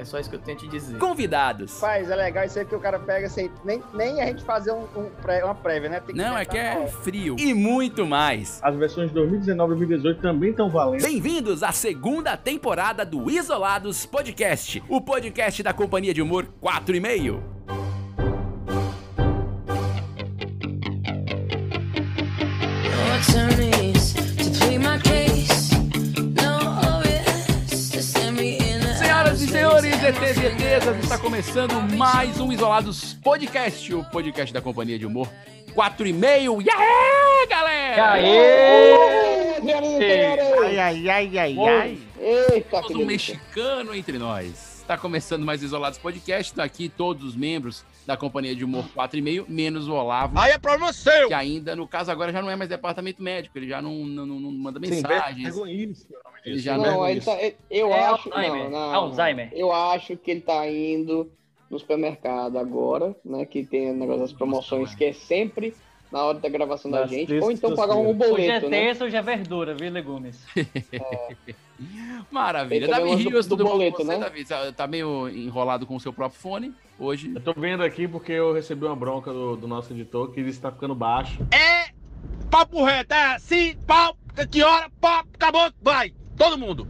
É só isso que eu tenho te dizer. Convidados. Faz, é legal isso aí que o cara pega sem nem, nem a gente fazer um, um pré, uma prévia, né? Tem Não, é que é frio. E muito mais. As versões de 2019 e 2018 também estão valendo. Bem-vindos à segunda temporada do Isolados Podcast, o podcast da companhia de humor 4 e meio. E ETs, está começando mais um Isolados Podcast, o podcast da companhia de humor 4 e meio. E aí, galera? Ai, ai, ai, ai, ai. Eita, um mexicano entre nós. Está começando mais Isolados Podcast. Tá aqui todos os membros da companhia de humor 4 e meio, menos o Olavo. Aí é problema seu! Que ainda, no caso, agora já não é mais departamento médico. Ele já não, não, não- não manda mensagens. Pegam isso. Ele já Não, não. ele tá, eu É acho. Alzheimer. Não, não, Alzheimer. Eu acho que ele tá indo no supermercado agora, né? Que tem o negócio das promoções, que é sempre na hora da gravação da Das gente. Ou então pagar um Hoje é boleto, né? terça, hoje é verdura, viu, legumes? Maravilha. Ele também Davi Rios, do tudo bom boleto, com você, né? Davi? Tá- Tá meio enrolado com o seu próprio fone hoje. Eu tô vendo aqui porque eu recebi uma bronca do, do nosso editor que ele está ficando baixo. Papo reto, é assim, pau, que hora, pau, acabou, vai. Todo mundo.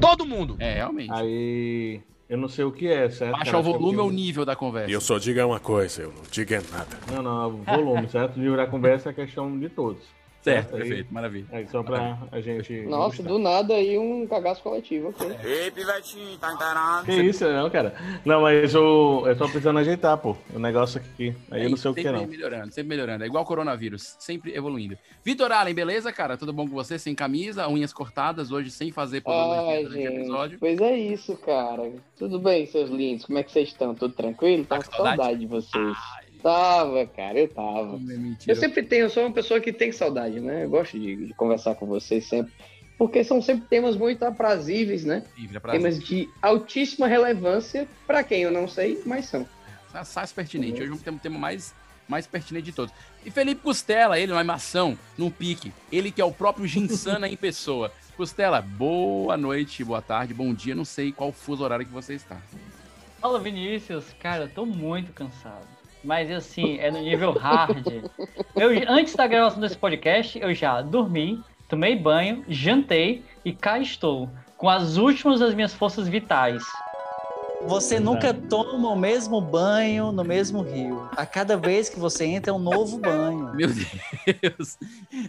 Todo mundo. É, realmente. Aí eu não sei o que é, certo? Baixa cara? o volume ou o nível da conversa. E eu só digo uma coisa, eu não digo é nada. Não, não, o volume, certo? O nível da conversa é questão de todos. Certo, Aí- perfeito, maravilha. Aí só pra a gente. Nossa, do nada aí um cagaço coletivo, ok. Ei, pivetinho, tá encarado. Que isso, não, cara. Não, mas eu, eu tô precisando ajeitar, pô. O negócio aqui. Aí eu não sei o que é, sempre não. melhorando, sempre melhorando. É igual coronavírus, sempre evoluindo. Vitor Allen, beleza, cara? Tudo bom com você? Sem camisa, unhas cortadas, hoje sem fazer podologia durante o episódio. Pois é isso, cara. Tudo bem, seus lindos? Como é que vocês estão? Tudo tranquilo? Tá com saudade? saudade de vocês. Tava, cara, eu tava. Mentira. Eu sempre tenho, eu sou uma pessoa que tem saudade, né? Eu gosto de, de conversar com vocês sempre. Porque são sempre temas muito aprazíveis, né? Livre, é Temas de altíssima relevância, pra quem eu não sei, mas são. Assaz pertinente. Hoje vamos ter um tema mais, mais pertinente de todos. E Felipe Costela, ele, uma animação, num pique. Ele que é o próprio Ginsana em pessoa. Costela, boa noite, boa tarde, bom dia. Não sei qual fuso horário que você está. Fala, Vinícius. Cara, eu tô muito cansado. Mas assim, é no nível hard. Eu, antes da gravação desse podcast, eu já dormi, tomei banho, jantei e cá estou. Com as últimas das minhas forças vitais. Você nunca toma o mesmo banho no mesmo rio. A cada vez que você entra é um novo banho. Meu Deus.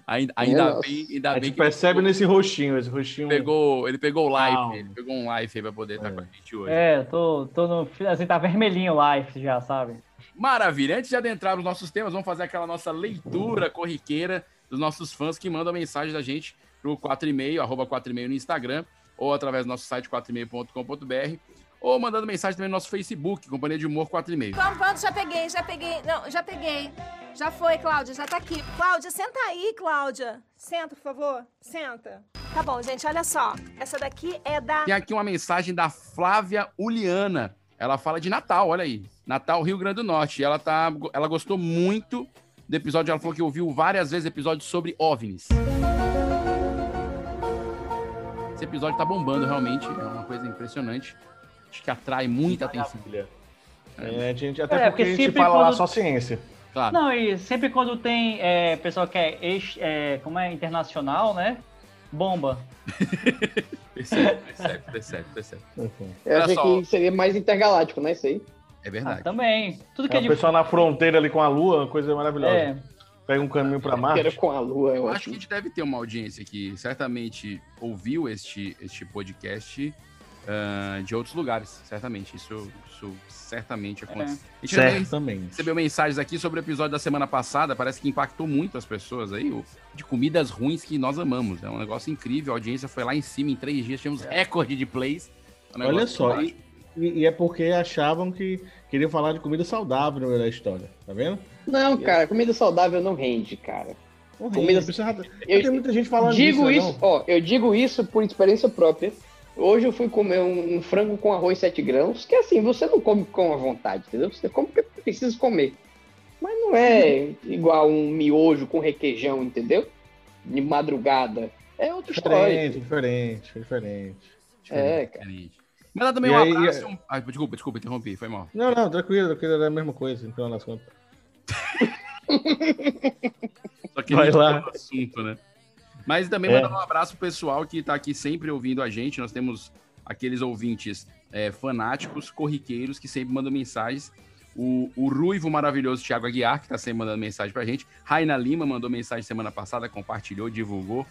Ainda, ainda Nossa. bem, ainda A bem gente que percebe nesse rostinho, esse rostinho. pegou, ele pegou o live, Calma. ele pegou um live aí pra poder estar com a gente hoje. É, tô, tô no. Assim, tá vermelhinho o life já, sabe? Maravilha. Antes de adentrar nos nossos temas, vamos fazer aquela nossa leitura corriqueira dos nossos fãs que mandam mensagem da gente pro 4,5, arroba 4,5 no Instagram, ou através do nosso site 4,5.com.br, ou mandando mensagem também no nosso Facebook, Companhia de Humor 4,5. Pronto, pronto, já peguei, já peguei. Não, já peguei. Já foi, Cláudia, já tá aqui. Cláudia, senta aí, Cláudia. Senta, por favor. Senta. Tá bom, gente, olha só. Essa daqui é da. Tem aqui uma mensagem da Flávia Uliana. Ela fala de Natal, olha aí. Natal, Rio Grande do Norte. E ela, tá, ela gostou muito do episódio. Ela falou que ouviu várias vezes episódios sobre OVNIs. Esse episódio tá bombando, realmente. É uma coisa impressionante. Acho que atrai muita atenção. É, a gente, até É, porque, porque a gente fala lá quando- só ciência. Claro. Não, e sempre quando tem é, pessoal que é, ex, é, como é internacional, né? Bomba. Percebe, percebe, percebe, percebe. Eu Olha achei só. que seria mais intergaláctico, né? Isso aí. É Ah, verdade. também. Tudo que É é o de pessoal na fronteira ali com a lua, uma coisa maravilhosa. É. pega um caminho pra Quero Marte. com a lua, eu Eu acho. acho que a gente deve ter uma audiência que certamente ouviu este, este podcast ah, de outros lugares, certamente. Isso, isso certamente aconteceu. A gente também Certamente. recebeu mensagens aqui sobre o episódio da semana passada, parece que impactou muito as pessoas aí, o- de comidas ruins que nós amamos. É um negócio incrível, a audiência foi lá em cima em três dias, tínhamos recorde de plays. É um Olha só, e, e- é porque achavam que queriam falar de comida saudável no meio da história, tá vendo? Não, cara, comida saudável não rende, cara. Não Comida- precisa- Eu tem muita gente falando digo disso, isso, não? ó, eu digo isso por experiência própria. Hoje eu fui comer um, um frango com arroz 7 grãos, que assim, você não come com a vontade, entendeu? Você come porque precisa comer. Mas não é igual um miojo com requeijão, entendeu? De madrugada. É outra história. Diferente, diferente, diferente. É, cara. Diferente. Mandar também E um aí- abraço. e um- Ah, desculpa, desculpa, interrompi, foi mal. Não, não, tranquilo, tranquilo, era a mesma coisa, então nas contas. Só que Vai lá. assunto, né? Mas também É. mandar um abraço pro pessoal que tá aqui sempre ouvindo a gente. Nós temos aqueles ouvintes é, fanáticos, corriqueiros, que sempre mandam mensagens. O, o ruivo maravilhoso Thiago Aguiar, que tá sempre mandando mensagem pra gente. Raina Lima mandou mensagem semana passada, compartilhou, divulgou.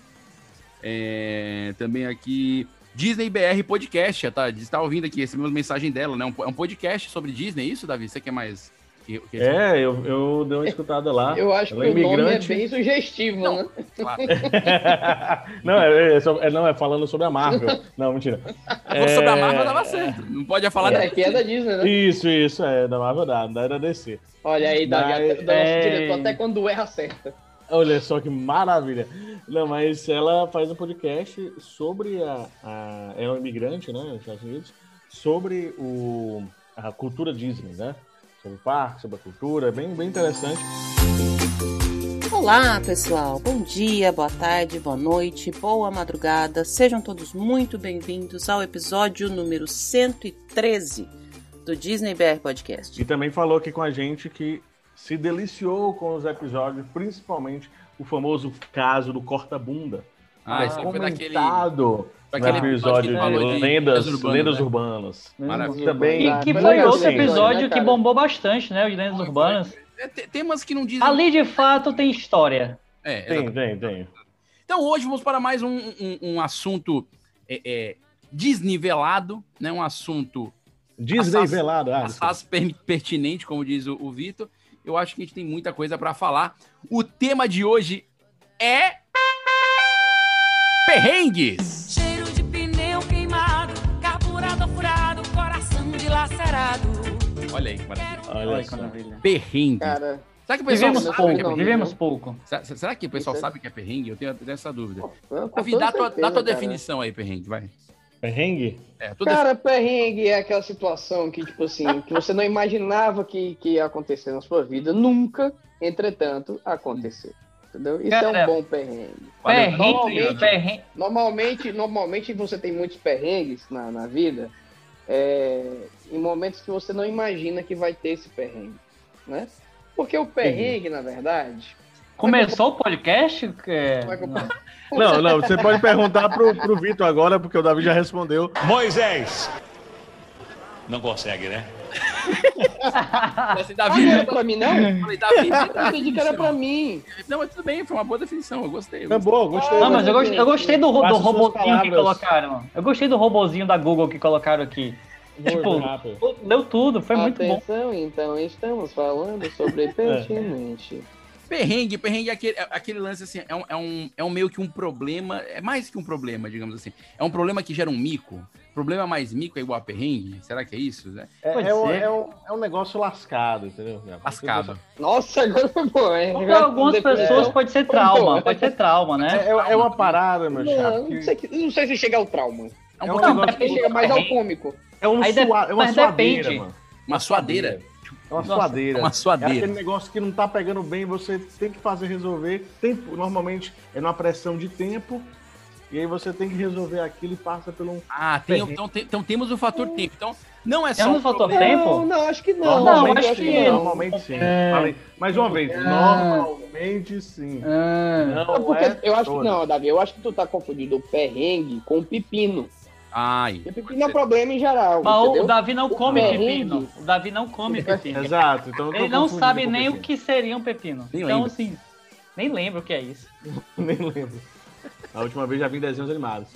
É, também aqui. Disney BR Podcast, tá? Está ouvindo aqui, recebemos mensagem dela, né? Um, é um podcast sobre Disney, é isso, Davi? Você quer mais. Que- que- É, eu, eu dei uma escutada lá. Eu acho Ela que é o nome é imigrante. bem sugestivo, né? Claro. não, é, é é- não, é falando sobre a Marvel. Não, mentira. Falou sobre a Marvel, É, dava certo. Não pode falar É, que é da Disney, né? Isso, isso, é, da Marvel da, da era DC. Olha aí, Mas- do nosso é. diretor, até quando erra, acerta. Olha só que maravilha. Não, mas ela faz um podcast sobre a. a é um imigrante, né, nos Estados Unidos, sobre o, a cultura Disney, né? Sobre o parque, sobre a cultura, é bem, bem interessante. Olá, pessoal. Bom dia, boa tarde, boa noite, boa madrugada. Sejam todos muito bem-vindos ao episódio número 113 do Disney BR Podcast. E também falou aqui com a gente que se deliciou com os episódios, principalmente o famoso caso do corta-bunda. Ah, esse é foi daquele- aquele episódio episódio que de, de lendas, lendas urbanas, lendas né? Maravilha. Também, E que Mas foi outro episódio, né, que bombou bastante, né? Os Lendas Urbanas. É, te- temas que não dizem. Ali de fato tem história. É, Tem, tem, tem. Então hoje vamos para mais um, um, um assunto é, é, desnivelado, né? Um assunto Disney assaz- velado. Ah, pertinente, como diz o, o Vitor. Eu acho que a gente tem muita coisa para falar. O tema de hoje é perrengues. Cheiro dilacerado. Olha aí que maravilha. olha Olha que maravilha. Perrengue. Cara, Será que o pessoal Vivemos sabe pouco, que é vivemos pouco. Será- Será que o pessoal é- sabe o que é perrengue? Eu tenho, tenho essa dúvida. com Davi, dá tua, dá tua definição aí, perrengue, vai. Perrengue? É, Cara, perrengue é aquela situação que, tipo assim, que você não imaginava que, que ia acontecer na sua vida, nunca, entretanto, aconteceu. Entendeu? Isso é Cara, um bom perrengue. Perrengue, Normalmente- perrengue. Normalmente, normalmente você tem muitos perrengues na, na vida, é, em momentos que você não imagina que vai ter esse perrengue, né? Porque o perrengue, na verdade... Começou o podcast? É, é Não, não, você pode perguntar pro, pro Vitor agora, porque o Davi já respondeu. Moisés! Não consegue, né? Assim, Ah, Davi, não era pra mim, não? Eu falei, Davi, entendi que era pra mim. Não, mas tudo bem, foi uma boa definição, eu gostei. eu É gostei. boa, gostei. Não, mas eu gostei, eu gostei do, do robozinho que colocaram. Eu gostei do robozinho da Google que colocaram aqui. Tipo, leu tudo, foi muito bom. Atenção, então, estamos falando sobre pertinente. Perrengue, perrengue é aquele, é aquele lance assim, é um, é, um, é um meio que um problema, é mais que um problema, digamos assim. É um problema que gera um mico. Problema mais mico é igual a perrengue? Será que é isso? né? É, é, um, ser. é, um, é um negócio lascado, entendeu? Lascado. Nossa, agora foi bom, hein? Pra algumas pessoas pode ser trauma, pode ser trauma, É, né? é, é uma parada, meu Não, chapa. não sei, não sei se chega ao trauma. É um É problema- negócio que chega mais ao cômico. É, um Aí sua, é uma suadeira, depende. mano. uma suadeira. É uma Nossa, suadeira. uma É suadeira. aquele negócio que não tá pegando bem, você tem que fazer resolver. Tempo, normalmente é numa pressão de tempo. E aí você tem que resolver aquilo e passa por um. Ah, tem, então, tem- então temos o fator tempo. Então, não é É só. um um fator problema- tempo? Não, não, acho que não. Normalmente, acho sim, que- normalmente sim. É. Falei, mais uma vez, normalmente sim. Ah, Não É porque é eu acho que não, Davi, eu acho que tu tá confundindo o perrengue com o pepino. Ai. Pepino é um problema em geral, mas o? Davi não O come perrengue- pepino. O Davi não come pepino. Exato. Então eu tô Ele não sabe nem o que seria um pepino. Nem então, lembro. assim, Nem lembro o que é isso. Nem lembro. A última vez já vi desenhos animados.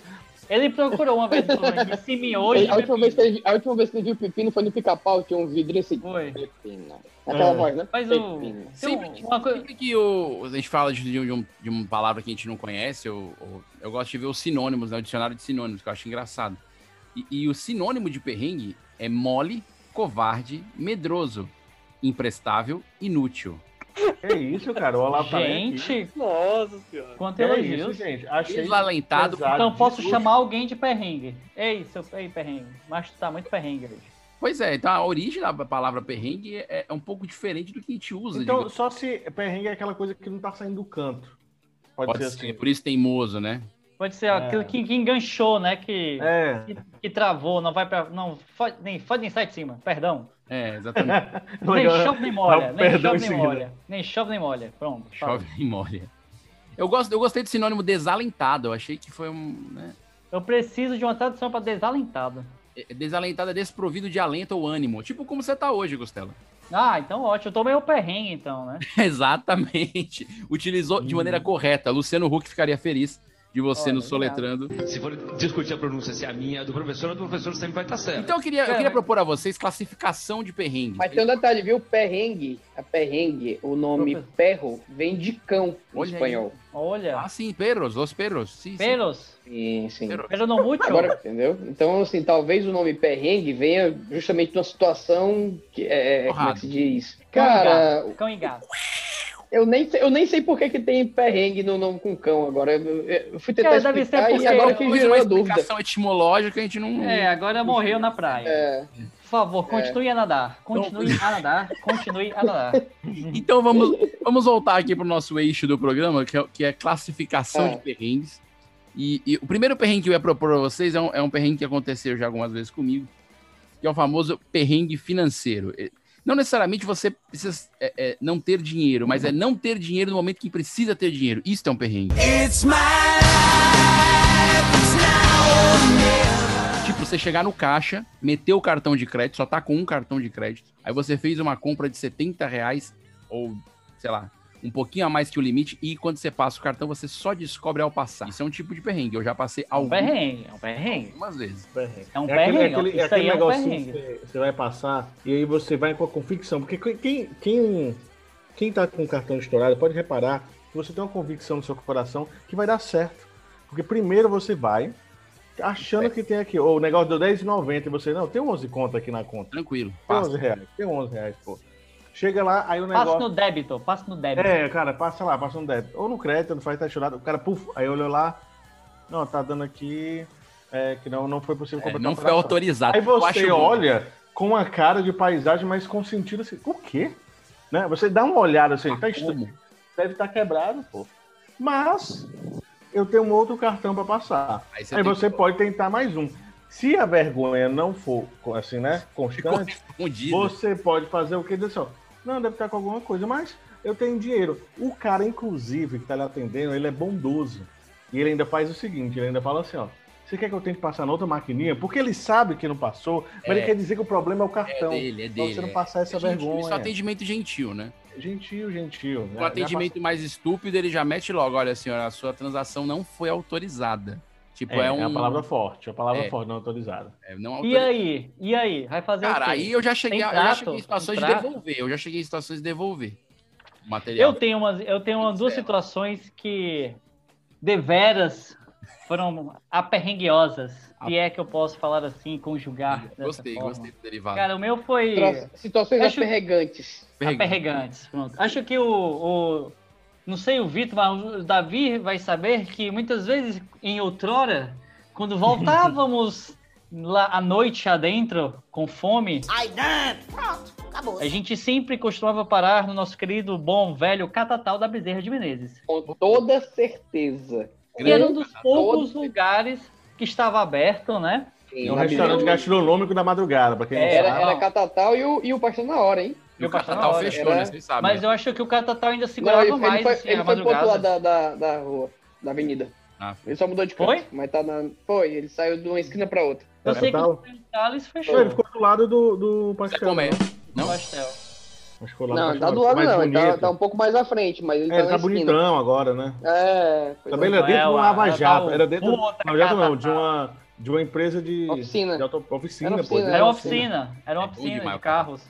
Ele procurou uma vez disse miojo. a, última vez que ele, a última vez que ele viu pepino foi no pica-pau, tinha um vidro assim. Foi. Pepino. Aquela É. voz, né? Mas o. Pepino. Sempre, um- uma coisa. sempre que o, a gente fala de, de, um- de uma palavra que a gente não conhece, eu, eu, eu gosto de ver os sinônimos, né, o dicionário de sinônimos, que eu acho engraçado. E, e o sinônimo de perrengue é mole, covarde, medroso, imprestável, inútil. Que isso, cara? O Olavo tá. Gente, Nossa senhora. quanto Que é isso, gente? Achei Desalentado. pesado. Então posso Desculpa. chamar alguém de perrengue. Ei, seu ei, perrengue. Mas tu tá muito perrengue hoje. Pois é, então a origem da palavra perrengue é, é um pouco diferente do que a gente usa. Então, digamos. só se perrengue é aquela coisa que não tá saindo do canto. Pode, Pode ser ser, assim. por isso teimoso, né? Pode ser aquilo que, que enganchou, né? Que, É. que, que travou, não vai pra. Não, fode, nem, fode nem sai de cima, perdão. É, exatamente. Nem Legal. chove nem molha, um nem chove em nem seguida. molha. Nem chove nem molha. Pronto. fala. Chove e molha. Eu, gosto, eu gostei do sinônimo desalentado. Eu achei que foi um. Né? Eu preciso de uma tradução pra desalentado. É- Desalentado é desprovido de alento ou ânimo. Tipo como você tá hoje, Gustela. Ah, então ótimo. Eu tô meio perrengue, então, né? Exatamente. Utilizou de maneira correta. Luciano Huck ficaria feliz de você Olha, nos soletrando. Se for discutir a pronúncia, se é a minha, do professor, do professor sempre vai estar certo. Então eu queria, eu queria propor a vocês classificação de perrengues. Mas tem um detalhe, viu? Perrengue, a perrengue, o nome perro vem de cão em Olha aí. espanhol. Olha. Ah, sim, perros, os perros. Sim, sim. Pelos. Sim, sim. Pero no mucho. Agora, entendeu? Então, assim, talvez o nome perrengue venha justamente de uma situação que é, como é que se diz? Cão e Cara, gato. Cão e gato. Eu nem sei, eu nem sei por que, que tem perrengue no nome com cão agora. Eu, eu fui tentar Cara, deve ser explicar e agora que gerou uma a dúvida. explicação etimológica, a gente não. É, agora morreu na praia. É, Por favor, continue a nadar. Continue a nadar. Continue a nadar. Então vamos, vamos voltar aqui pro nosso eixo do programa, que é, que é classificação É. de perrengues. E, e o primeiro perrengue que eu ia propor pra vocês é um, é um perrengue que aconteceu já algumas vezes comigo, que é o famoso perrengue financeiro. Não necessariamente você precisa é, é, não ter dinheiro, mas é não ter dinheiro no momento que precisa ter dinheiro. Isso é um perrengue. Tipo, você chegar no caixa, meter o cartão de crédito, só tá com um cartão de crédito. Aí você fez uma compra de 70 reais, ou, sei lá, um pouquinho a mais que o limite, e quando você passa o cartão, você só descobre ao passar. Isso é um tipo de perrengue. Eu já passei É um algumas, perrengue, é um perrengue. algumas vezes. Perrengue. É um É aquele, perrengue. aquele, Isso aquele aí é um negocinho perrengue. que você- vai passar e aí você vai com a convicção. Porque quem, quem, quem tá com o cartão estourado pode reparar que você tem uma convicção no seu coração que vai dar certo. Porque primeiro você vai achando que tem aqui, ou o negócio deu 10,90 e você, não, tem 11 contas aqui na conta. Tranquilo. Tem Passa. 11 reais, tem 11 reais, pô. Chega lá, aí o Passa negócio... no débito, passa no débito. É, cara, passa lá, passa no débito. Ou no crédito, não faz, tá chorado. O cara, puf, aí olhou lá, não, tá dando aqui, é, que não, não foi possível É, completar não a foi autorizado. Aí Eu você acho- olha com uma cara de paisagem, mas com sentido assim, o quê? Né? Você dá uma olhada assim, tá estranho. Deve estar quebrado, pô. Mas eu tenho um outro cartão para passar. Aí Aí você você, tem que- pode tentar mais um. Se a vergonha não for assim, né, constante, você pode fazer o que dizer assim, ó, não, deve estar com alguma coisa, mas eu tenho dinheiro. O cara, inclusive, que tá lhe atendendo, ele é bondoso. E ele ainda faz o seguinte, ele ainda fala assim, ó, você quer que eu tente passar na outra maquininha? Porque ele sabe que não passou, mas É. ele quer dizer que o problema é o É cartão. dele, é dele. você não é. passar essa É gentil, vergonha. Isso é atendimento gentil, né? Gentil, gentil. né? O atendimento mais estúpido, ele já mete logo, olha, senhora, a sua transação não foi autorizada. Tipo, É, é, um... é a palavra forte, a palavra É. forte, não autorizada. é, não E aí? E aí? Vai fazer o Cara, quê? aí eu já cheguei, eu já cheguei em situações de devolver. Eu já cheguei em situações de devolver o material. Eu tenho umas, eu tenho umas duas situações que deveras foram aperrenguiosas. Se é que eu posso falar assim, conjugar. dessa Gostei, forma. gostei do derivado. Cara, o meu foi. Situações Acho- aperregantes. Aperregantes. Pronto. Acho que o, o- Não sei o Vitor, mas o Davi vai saber que muitas vezes em outrora, quando voltávamos lá à noite adentro, com fome, Aí dentro, pronto, acabou. a gente sempre costumava parar no nosso querido bom velho Catatal da Bezerra de Menezes. Com toda certeza. E era um dos poucos lugares que estava aberto, né? É um restaurante gastronômico da madrugada, pra quem não Era, sabe. era Catatal e o, e o Pastor na hora, hein? E o Pastor Catatal fechou, Era- né? Vocês sabem. Mas né? eu acho que o Catatal ainda Não, segurava ele, ele mais foi, assim, ele foi pro outro lado da, da, da rua, da avenida. Ah, Ele só mudou de canto. Foi? Mas tá na. Foi, ele saiu de uma esquina pra outra. Eu sei que o Thales Não, fechou Ele ficou do lado do, do pastel. Comé. né? Não? o pastel. Acho que Não, ele tá do lado não, ele tá, bonito. tá um pouco mais à frente, mas ele É, tá ele tá bonitão agora, né? É, Também é. ele é dentro de um Lava Jato. tá Era dentro. Não, Jato não, de uma, de uma empresa de. Oficina. De auto, oficina, Era pô. oficina, de- Era uma oficina. oficina, era uma É oficina demais, de cara. carros.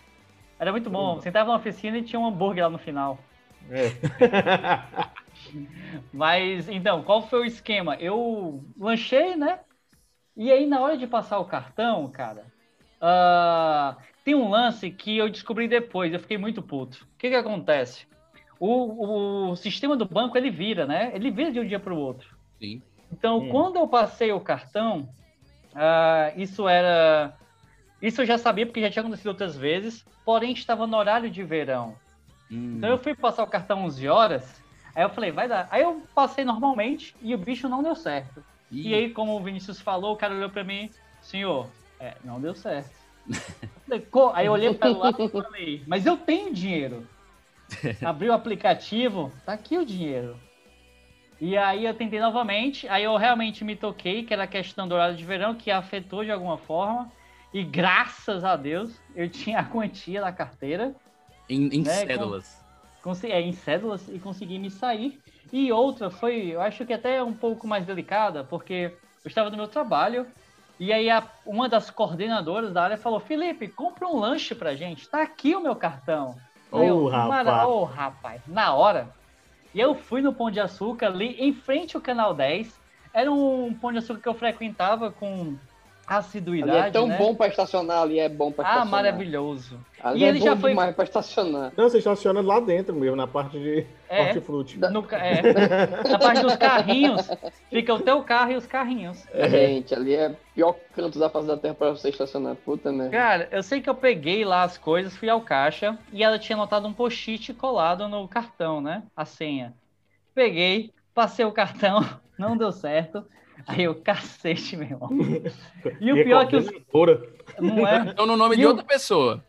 Era muito bom. Você entrava na oficina e tinha um hambúrguer lá no final. É. Mas, então, qual foi o esquema? Eu lanchei, né? E aí, na hora de passar o cartão, cara, ah, tem um lance que eu descobri depois, eu fiquei muito puto. O que que acontece? O, o sistema do banco, ele vira, né? Ele vira de um dia para o outro. Sim. Então, Hum. quando eu passei o cartão, ah, isso era... Isso eu já sabia, porque já tinha acontecido outras vezes, porém estava no horário de verão. Hum. Então eu fui passar o cartão 11 horas, aí eu falei, vai dar. Aí eu passei normalmente e o bicho não deu certo. Ih. E aí, como o Vinícius falou, o cara olhou pra mim, senhor, é, não deu certo. Eu falei, "Co-" aí eu olhei para lado e falei, mas eu tenho dinheiro. Abri o aplicativo, tá aqui o dinheiro. E aí eu tentei novamente, aí eu realmente me toquei, que era a questão do horário de verão, que afetou de alguma forma. E graças a Deus, eu tinha a quantia na carteira. Em, em né, cédulas. Conse- é, em cédulas e consegui me sair. E outra foi, eu acho que até um pouco mais delicada, porque eu estava no meu trabalho e aí a- uma das coordenadoras da área falou: Felipe, compra um lanche pra gente, tá aqui o meu cartão. Ô, rapaz. "Mara- Ô, rapaz, na hora. E eu fui no Pão de Açúcar ali em frente ao Canal 10. Era um Pão de Açúcar que eu frequentava com assiduidade. Ali é tão né? bom pra estacionar, ali é bom pra Ah, estacionar. maravilhoso. Ali E é ele bom já foi demais pra estacionar. Não, você estaciona lá dentro mesmo, na parte de É. hortifruti. No é. Na parte dos carrinhos, fica o teu carro e os carrinhos. Gente, ali é o pior canto da face da terra pra você estacionar. Puta merda. Cara, eu sei que eu peguei lá as coisas, fui ao caixa e ela tinha anotado um post-it colado no cartão, né? A senha. Peguei, passei o cartão, não deu certo. Aí eu, cacete, meu irmão. E o pior é que os. Não é? Então, no nome E de o- outra pessoa.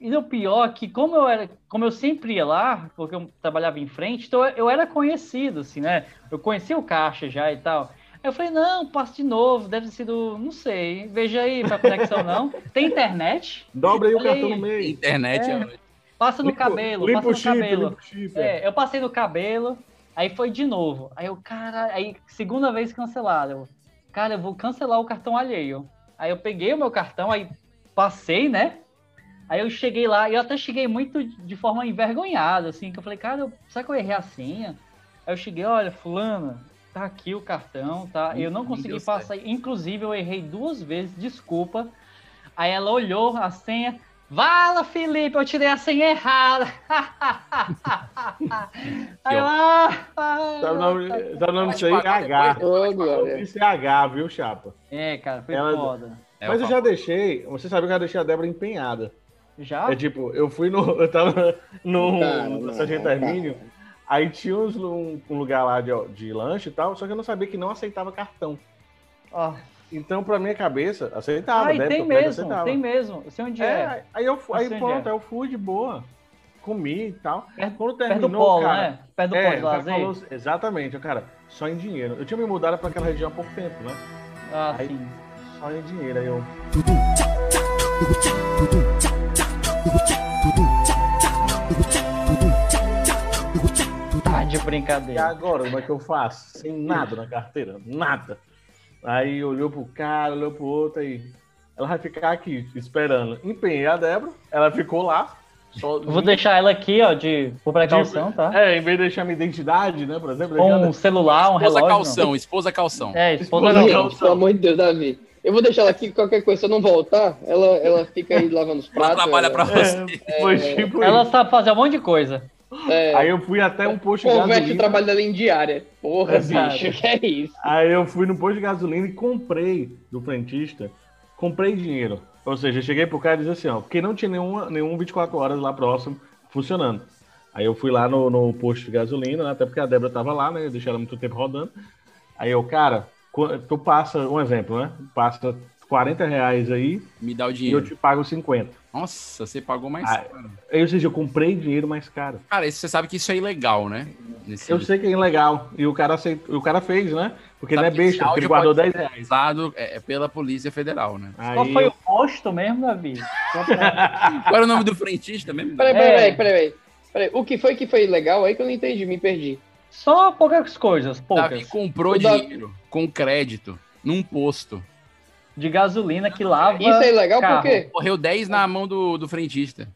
E o pior é que, como eu era, como eu sempre ia lá, porque eu trabalhava em frente, então eu era conhecido, assim, né? Eu conhecia o caixa já e tal. Aí eu falei, não, passo de novo, deve ter sido, não sei, veja aí pra conexão não. Tem internet? Dobra aí o cartão no meio. Internet É. é. Passa no Limpa- cabelo, limpa passa o no chip, cabelo. chip, é. É, eu passei no cabelo, aí foi de novo. Aí eu, cara, aí segunda vez cancelado. Eu, cara, eu vou cancelar o cartão alheio. Aí eu peguei o meu cartão, aí passei, né? Aí eu cheguei lá, e eu até cheguei muito de forma envergonhada, assim, que eu falei, cara, eu, será que eu errei a senha? Aí eu cheguei, olha, fulano, tá aqui o cartão, tá? Eu não consegui passar, inclusive eu errei duas vezes, desculpa. Aí ela olhou a senha, Vala, Felipe, eu tirei a senha errada. Aí eu, ah, Sabe o nome, sabe o nome disso aí? É H. Isso é H, viu, chapa? É, cara, foi Ela- foda. É, Mas eu eu já deixei, você sabe que eu já deixei a Débora empenhada. Já? É tipo, eu fui no. Eu tava no, não, Sargento. Hermínio, aí tinha uns, um, um lugar lá de, de lanche e tal, só que eu não sabia que não aceitava cartão. Ó. Então, pra minha cabeça, aceitava, Ah, e débito, tem mesmo, aceitava. tem mesmo. Eu sei onde é. É, aí eu aí pronto, é. aí eu fui de boa. Comi e tal. Perto- Quando perto do terminou, polo, cara, né? Perto do é, polo falou- exatamente, cara, só em dinheiro. Eu tinha me mudado pra aquela região há pouco tempo, né? Ah, Aí- sim. Só em dinheiro, aí eu. Tá de E brincadeira. agora, como é que eu faço? Sem nada na carteira, nada. Aí olhou pro cara, olhou pro outro, aí. Ela vai ficar aqui, esperando. Empenhei a Débora, ela ficou lá. Só, Eu vou deixar ela aqui, ó, de por precaução, tá? É, em vez de deixar minha identidade, né, por exemplo. Um celular, um Esposa relógio. calção, esposa calção. É, esposa Esposa calção. calção. Pelo amor de Deus, Davi. Eu vou deixar ela aqui, qualquer coisa, se eu não voltar, ela, ela fica aí lavando os Ela pratos. trabalha ela- pra você. É, tipo Ela isso. sabe fazer um monte de coisa. É, Aí eu fui até um posto de converte o gasolina. trabalho dela em diária. Porra, bicho, que é isso? Aí eu fui no posto de gasolina e comprei do frentista, comprei dinheiro. Ou seja, eu cheguei pro cara e disse assim, ó, porque não tinha nenhuma, nenhum 24 horas lá próximo funcionando. Aí eu fui lá no, no posto de gasolina, né, até porque a Débora tava lá, né? Deixei ela muito tempo rodando. Aí eu, cara, tu passa, um exemplo, né? Passa 40 reais aí Me dá o e eu dinheiro. te pago 50. Nossa, você pagou mais Ah, caro. Aí, ou seja, eu comprei dinheiro mais caro. Cara, você sabe que isso é ilegal, né? Nesse- Eu sei que é ilegal. E o cara, aceitou, o cara fez, né? Porque Sabe não é besta, porque ele guardou pode 10 ser reais. é, é pela Polícia Federal, né? Qual Aí foi eu- o posto mesmo, Davi? Qual era o nome do frentista mesmo? Peraí, É. peraí, peraí, peraí. O que foi que foi legal aí que eu não entendi, me perdi. Só poucas coisas, poucas. Davi comprou O da- dinheiro com crédito num posto. De gasolina que lava. Isso é legal carro. por quê? Correu 10 na mão do, do frentista.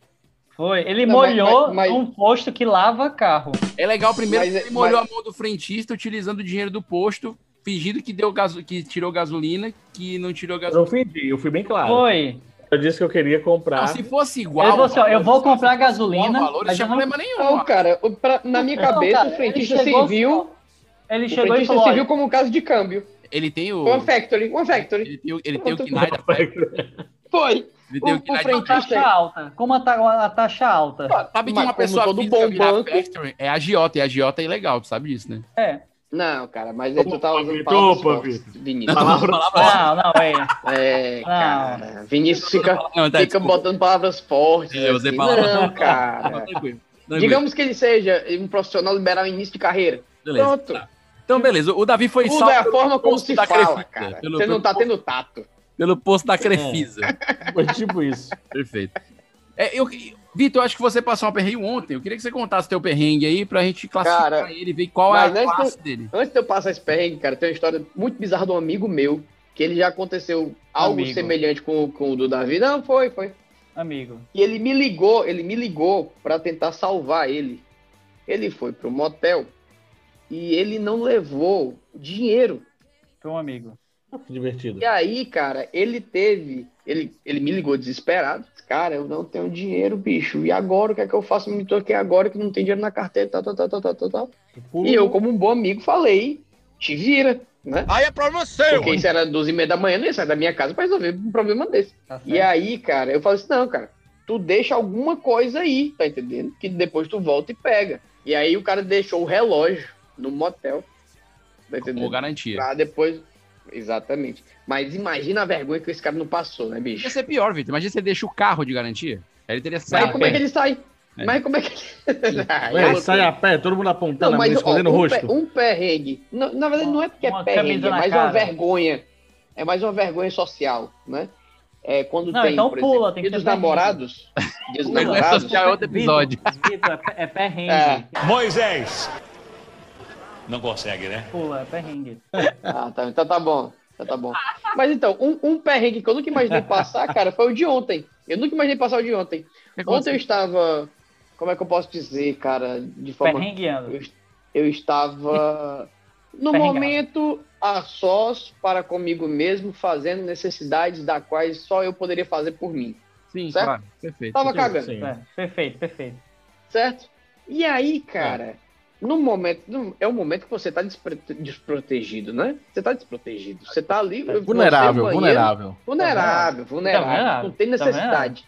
Foi. Ele Não, mas- molhou mas- mas- um posto que lava carro. É legal primeiro Mas- que ele molhou mas- a mão do frentista utilizando o dinheiro do posto, fingindo que deu gaso... que tirou gasolina, que não tirou Eu gasolina. ofendi, eu fui bem claro. Foi. Eu disse que eu queria comprar. Não, se fosse igual. assim, ó, eu vou comprar gasolina, valor, não mas tinha eu não- problema nenhum. Não, cara, o- pra- na minha Não, cabeça, cara, o frentista ele chegou- serviu. Ele O chegou e frentista falou, serviu como um caso de câmbio. Ele tem o. One Factory, One Factory. Ele tem o, ele tem o. KNAI da Factory. Foi. Ele tem o, O- o KNAI da taxa alta. Como a, ta- a taxa alta. Sabe que uma pessoa física bom banco- Factory é agiota, e agiota é ilegal, tu sabe disso, né? É. Não, cara, mas aí tu tá Opa, usando palavras opa, fortes. Vinícius. Palavra- Não, não, é. É, cara. Vinícius fica, Não, tá, fica botando palavras fortes. É, eu usei assim. palavras- Não, cara. Tranquilo. Digamos que ele seja um profissional liberal em início de carreira. Beleza. Pronto. Tá. Então, beleza. O Davi foi Tudo salvo é a forma como se fala, Crefisa, cara. Pelo, Você não tá tendo tato. Pelo posto da Crefisa. Foi tipo isso. Perfeito. É, eu, Vitor, acho que você passou um perrengue ontem. Eu queria que você contasse teu perrengue aí pra gente classificar Cara, ele e ver qual é a antes classe do- dele. Antes de eu passar esse perrengue, cara, tem uma história muito bizarra de um amigo meu, que ele já aconteceu algo Amigo. semelhante com, com o do Davi. Não, foi, foi. Amigo. E ele me ligou, ele me ligou pra tentar salvar ele. Ele foi pro motel e ele não levou dinheiro. Foi um amigo. Divertido. E aí, cara, ele teve. Ele, ele me ligou desesperado. Cara, eu não tenho dinheiro, bicho. E agora? O que é que eu faço? Me toquei agora que não tem dinheiro na carteira, tal, tal, tal, tal, tal, tal, tal. E eu, como um bom amigo, falei: te vira, né? Aí é problema seu. Porque isso era 12 e meia da manhã, não ia sair da minha casa pra resolver um problema desse. Tá E aí, cara, eu falei assim: não, cara, tu deixa alguma coisa aí, tá entendendo? Que depois tu volta e pega. E aí o cara deixou o relógio no motel. Tá entendendo? Como garantia. Pra depois. Exatamente. Mas imagina a vergonha que esse cara não passou, né, bicho? Ia ser pior, Vitor. Imagina você deixa o carro de garantia. Aí ele teria Mas saído. como é que ele sai? É. Mas como é que ele. É Ué, loucura. sai a pé, todo mundo apontando Não, mas ó, escondendo o um, rosto. pe- um perrengue. Na, na verdade, não é porque é Uma perrengue, camisa é mais uma cara. vergonha. É mais uma vergonha social, né? É quando Não, tem, então por pula, exemplo, tem dia que dos perrengue. namorados. Dia dos Pula. namorados. é outro episódio. Vitor, é, pe- é perrengue. É. Moisés. Não consegue, né? Pula, é perrengue. Ah, tá, então tá bom. Então tá bom. Mas então, um, um perrengue que eu nunca imaginei passar, cara, foi o de ontem. Eu nunca imaginei passar o de ontem. Ontem eu estava. Como é que eu posso dizer, cara? De forma. Perrengueando. Eu, eu estava. No momento a sós para comigo mesmo, fazendo necessidades da quais só eu poderia fazer por mim. Sim, certo? claro. Perfeito. Tava Sim, cagando, sim. É, perfeito, perfeito. certo? E aí, cara, no momento. no- é o momento que você tá despre- desprotegido, né? Você tá desprotegido. Você tá ali. Vulnerável, banheiro, vulnerável. Vulnerável, vulnerável. vulnerável. Não tem Tá necessidade.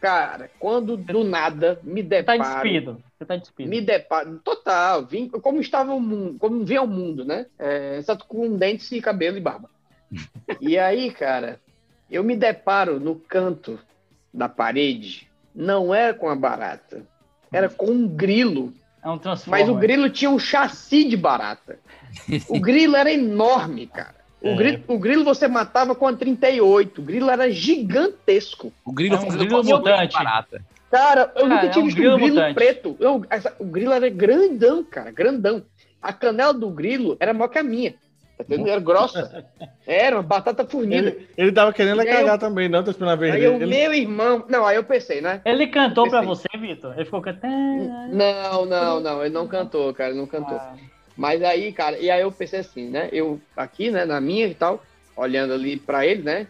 Cara, quando do nada me Você tá deparo. despido. Você tá despido. me deparo. Total, vim, como estava o mundo, como vinha o mundo, né? É, com dentes e cabelo e barba. e aí, cara, eu me deparo no canto da parede, não era com a barata, era com um grilo. É um transformer. Mas o grilo tinha um chassi de barata. O grilo era enorme, cara. O, É. grilo, o grilo você matava com a 38. O grilo era gigantesco. O grilo É um grilo mutante. de barata. Cara, eu Cara, nunca é tinha um visto grilo um grilo mutante. preto. Não, essa- o grilo era grandão, cara, grandão. A canela do grilo era maior que a minha. Tá? Era grossa. Era uma batata fornida. Ele, ele tava querendo E aí cagar eu- também, não, tá esperando a vez Aí dele. o Ele- meu irmão. Não, aí eu pensei, né? Ele cantou pra você, Vitor? Ele ficou cantando. Não, não, não, ele não cantou, cara, ele não cantou. Ah, Mas aí, cara, e aí eu pensei assim, né? Eu aqui, né, na minha e tal, olhando ali pra ele, né?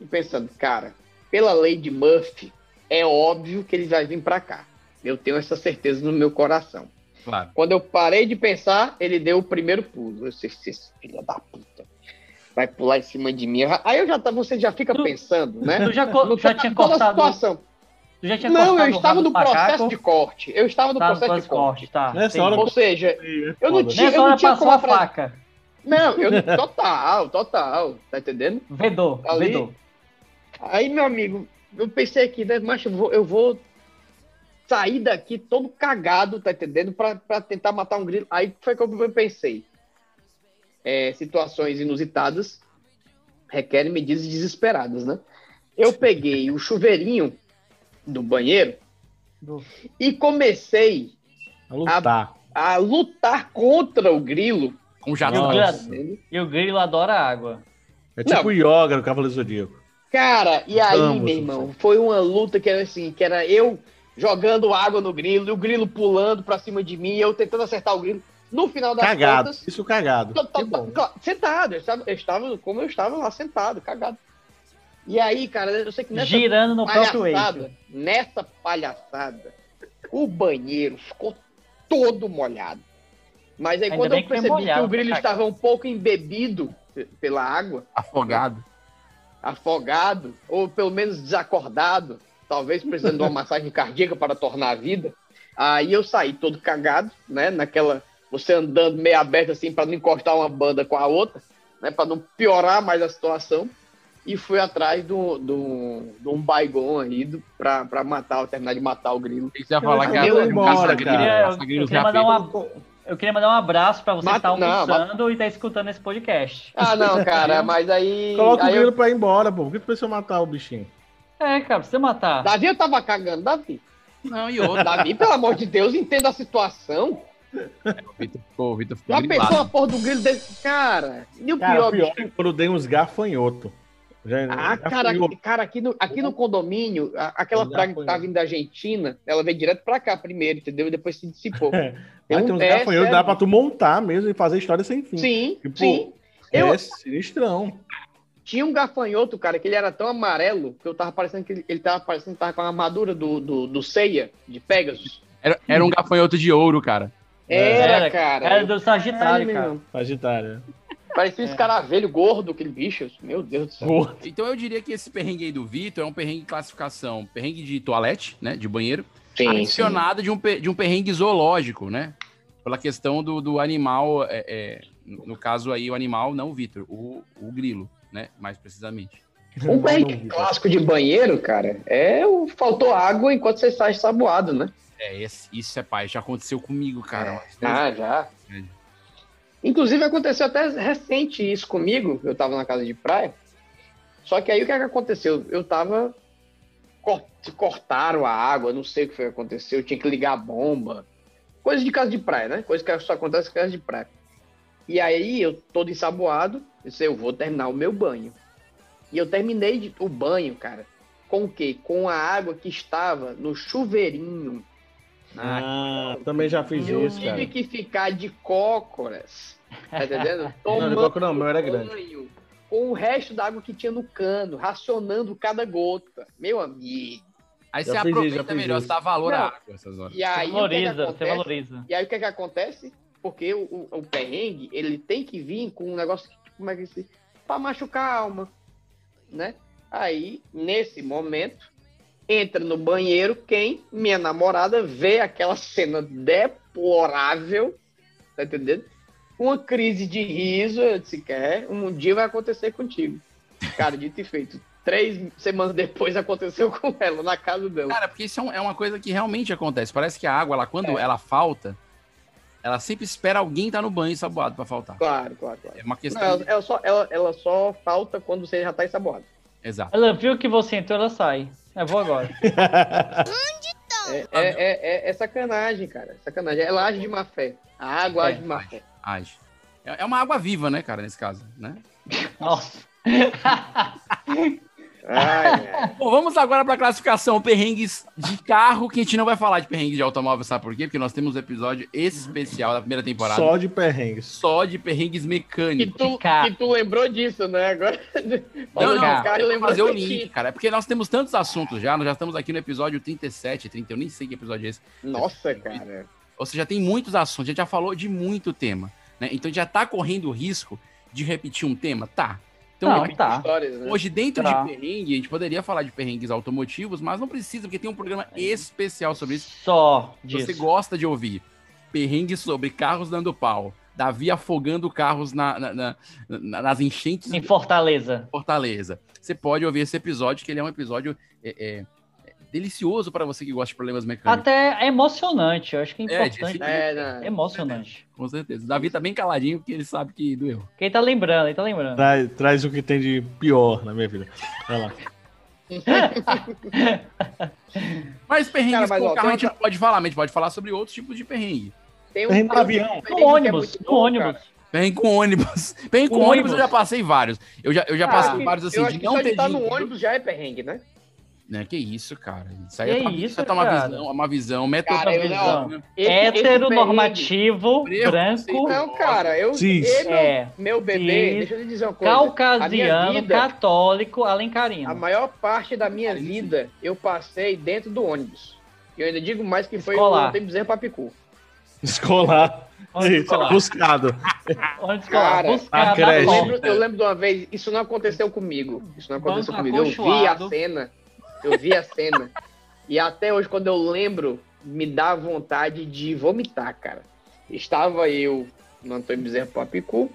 E pensando, cara, pela lei de Murphy, é óbvio que ele vai vir pra cá. Eu tenho essa certeza no meu coração. Claro. Quando eu parei de pensar, ele deu o primeiro pulo. Eu disse, esse filho da puta. Vai pular em cima de mim. Aí eu já tá, você já fica Tu- pensando, né? Tu já, No- já tinha toda a cortado. situação. Tu já tinha Não, cortado eu estava no macaco? processo de corte. Eu estava no processo de corte. corte, tá. Nessa hora- Ou seja, eu não tinha, Nessa eu não hora tinha passou como a faca. Não, eu total, total, tá entendendo? Vedou, Ali- vedou. Aí, meu amigo, eu pensei aqui, né, mas eu vou, eu vou sair daqui todo cagado, tá entendendo? Pra, pra tentar matar um grilo. Aí foi que eu pensei. É, situações inusitadas requerem medidas desesperadas, né? eu peguei o chuveirinho do banheiro e comecei A lutar. a lutar contra o grilo. Com E o, Nossa. grilo, e o grilo adora água. É tipo Não. o Yoga no Cavaleiro Zodíaco. Cara, e aí, Vamos, meu irmão, foi uma luta que era assim, que era eu jogando água no grilo, e o grilo pulando pra cima de mim, eu tentando acertar o grilo. No final das Cagado. contas, Isso cagado. Tô- tô- tô- claro, sentado, eu estava, eu estava como eu estava lá sentado, cagado. E aí, cara, eu sei que nessa Girando no próprio eixo. nessa palhaçada, o banheiro ficou todo molhado. Mas aí Ainda quando eu que percebi que molhado, o grilo estava um pouco embebido pela água, Afogado. afogado, ou pelo menos desacordado, talvez precisando de uma massagem cardíaca para tornar a vida. Aí eu saí todo cagado, né? Naquela. Você andando meio aberto assim para não encostar uma banda com a outra, né? Para não piorar mais a situação. E fui atrás do, do, de um baigon aí pra matar, terminar de matar o grilo. Você ia falar que Eu- era um embora, caça Eu grilo, queria, eu mandar um, ab- eu queria mandar um abraço pra você que Mata- tá não, almoçando e tá escutando esse podcast. Ah, não, cara, mas aí. Coloca aí o eu- grilo pra ir embora, pô. Por que tu precisa matar o bichinho? É, cara, precisa matar. Davi eu tava cagando, Davi. Não, e outra. Davi, pelo amor de Deus, entenda a situação. O Vitor ficou, o Vitor ficou Já grilado. pensou a porra do grilo desse. Cara, e o Cara, pior, pior é quando eu dei uns gafanhotos. Já, Ah, cara, gafanhoto. cara aqui, no, aqui no condomínio, a- aquela Já praga que tá vindo da Argentina, ela veio direto pra cá primeiro, entendeu? E depois se dissipou. Aí Tem tem um- uns é, gafanhotos, dá pra tu montar mesmo e fazer história sem fim. Sim, Tipo, sim. É Eu- sinistrão. Tinha um gafanhoto, cara, que ele era tão amarelo que eu tava parecendo que ele, ele tava parecendo que tava com a armadura do, do, do Ceia, de Pegasus. Era, era um gafanhoto de ouro, cara. Era, Era, cara. Era do Sagitário, Caralho, cara. meu. Sagitário. Parecia um escaravelho gordo, aquele bicho. Meu Deus do céu. Então eu diria que esse perrengue aí do Vitor é um perrengue de classificação, perrengue de toalete, né, de banheiro, Sim, adicionado de um, de um perrengue zoológico, né, pela questão do, do animal, é, é, no no caso aí o animal, não o Vitor, o, o grilo, né, mais precisamente. Um perrengue clássico de banheiro, cara, é o faltou água enquanto você está ensaboado, né? É, esse, isso é pai, já aconteceu comigo, cara. Ah, já. Inclusive aconteceu até recente isso comigo. Eu tava na casa de praia. Só que aí o que, é que aconteceu? Eu tava. cor- Cortaram a água, não sei o que foi que aconteceu. Eu tinha que ligar a bomba. Coisa de casa de praia, né? Coisa que só acontece em casa de praia. E aí eu todo ensaboado, disse, eu vou terminar o meu banho. E eu terminei de- o banho, cara. Com o quê? Com a água que estava no chuveirinho. Ah, também já fiz eu isso, tive cara. que ficar de cócoras. Tá entendendo? Não, de cócora não, o meu era grande. banho Com o resto da água que tinha no cano, racionando cada gota. Meu amigo. Aí Já você isso, aproveita fiz melhor, isso. você dá valor à Não. água essas horas. E aí, o que que valoriza, você acontece? valoriza. E aí o que que acontece? Porque o, o, o perrengue, ele tem que vir com um negócio que, como é que se... Pra machucar a alma, né? Aí, nesse momento, entra no banheiro quem? Minha namorada vê aquela cena deplorável, tá entendendo? Uma crise de riso, eu disse, quer, um dia vai acontecer contigo. Cara, dito e feito. Três semanas depois aconteceu com ela, na casa dela. Cara, porque isso é, um- é uma coisa que realmente acontece. Parece que a água, ela, quando É. ela falta, ela sempre espera alguém estar no banho ensaboado pra faltar. Claro, claro, claro. É uma Não, questão. ela, ela só, ela, ela só falta quando você já tá ensaboado. Exato. Ela viu que você entrou, ela sai. Eu vou agora. É, é, é, é- é sacanagem, cara. É sacanagem. Ela age de má fé. A água É, age de má fé. Age. É é uma água viva, né, cara, nesse caso, né? Nossa. Bom, vamos agora para a classificação perrengues de carro, que a gente não vai falar de perrengue de automóvel, sabe por quê? Porque nós temos um episódio especial da primeira temporada. Só de perrengues. Só de perrengues mecânicos. tu, que tu lembrou disso, né? Agora. Não, não, cara, eu fazer o disso. link, cara. É porque nós temos tantos assuntos já, nós já estamos aqui no episódio 37, 30, eu nem sei que episódio é esse. Nossa, cara. Ou seja, tem muitos assuntos, a gente já falou de muito tema, né? Então já tá correndo o risco de repetir um tema? Tá. Então, Não, hoje- tá. Histórias, né? hoje, dentro Tá. de perrengue, a gente poderia falar de perrengues automotivos, mas não precisa, porque tem um programa especial sobre isso. Só Se disso. você gosta de ouvir perrengues sobre carros dando pau, Davi afogando carros na, na- na- na- nas enchentes Em Fortaleza. Fortaleza. Você pode ouvir esse episódio, que ele é um episódio é, é, é delicioso para você que gosta de problemas mecânicos. Até é emocionante, eu acho que é É, importante. de- É, É, não. emocionante. Com certeza. O Davi tá bem caladinho, porque ele sabe que doeu. Quem tá lembrando, ele tá lembrando. Traz, traz o que tem de pior na minha vida. Vai lá. Mas perrengue Cara, mas, com ó, carro a gente não pode falar, mas a gente pode falar sobre outros tipos de perrengue. Tem um, Perrengue com tem um avião. No que é ônibus, muito no ônibus. cara. Perrengue com ônibus. Perrengue com Com ônibus eu ônibus. já passei vários. Eu já, eu já Ah, passei vários assim, eu de acho que não só ter de estar no ônibus já é perrengue, né? Né, que isso, cara. Isso aí Que é pra, isso, isso é uma cara? visão, uma visão metavisão. né? Heteronormativo, branco, Não, cara, eu, Cis. eu- meu, É. meu bebê, Cis. deixa eu lhe dizer uma coisa. a caucasiano, vida, católico, a alencarino. maior parte da minha vida eu passei dentro do ônibus. E eu ainda digo mais que foi Escolar. o Antônio Bezerra Papicu. Escolar. Escolar. Buscado. Escolar, Cara, a creche. Eu lembro, eu lembro de uma vez, isso não aconteceu comigo. Isso não aconteceu Banco comigo. Eu vi a cena. Eu vi a cena. e até hoje, quando eu lembro, me dá vontade de vomitar, cara. Estava eu no Antônio Bezerra Papicu,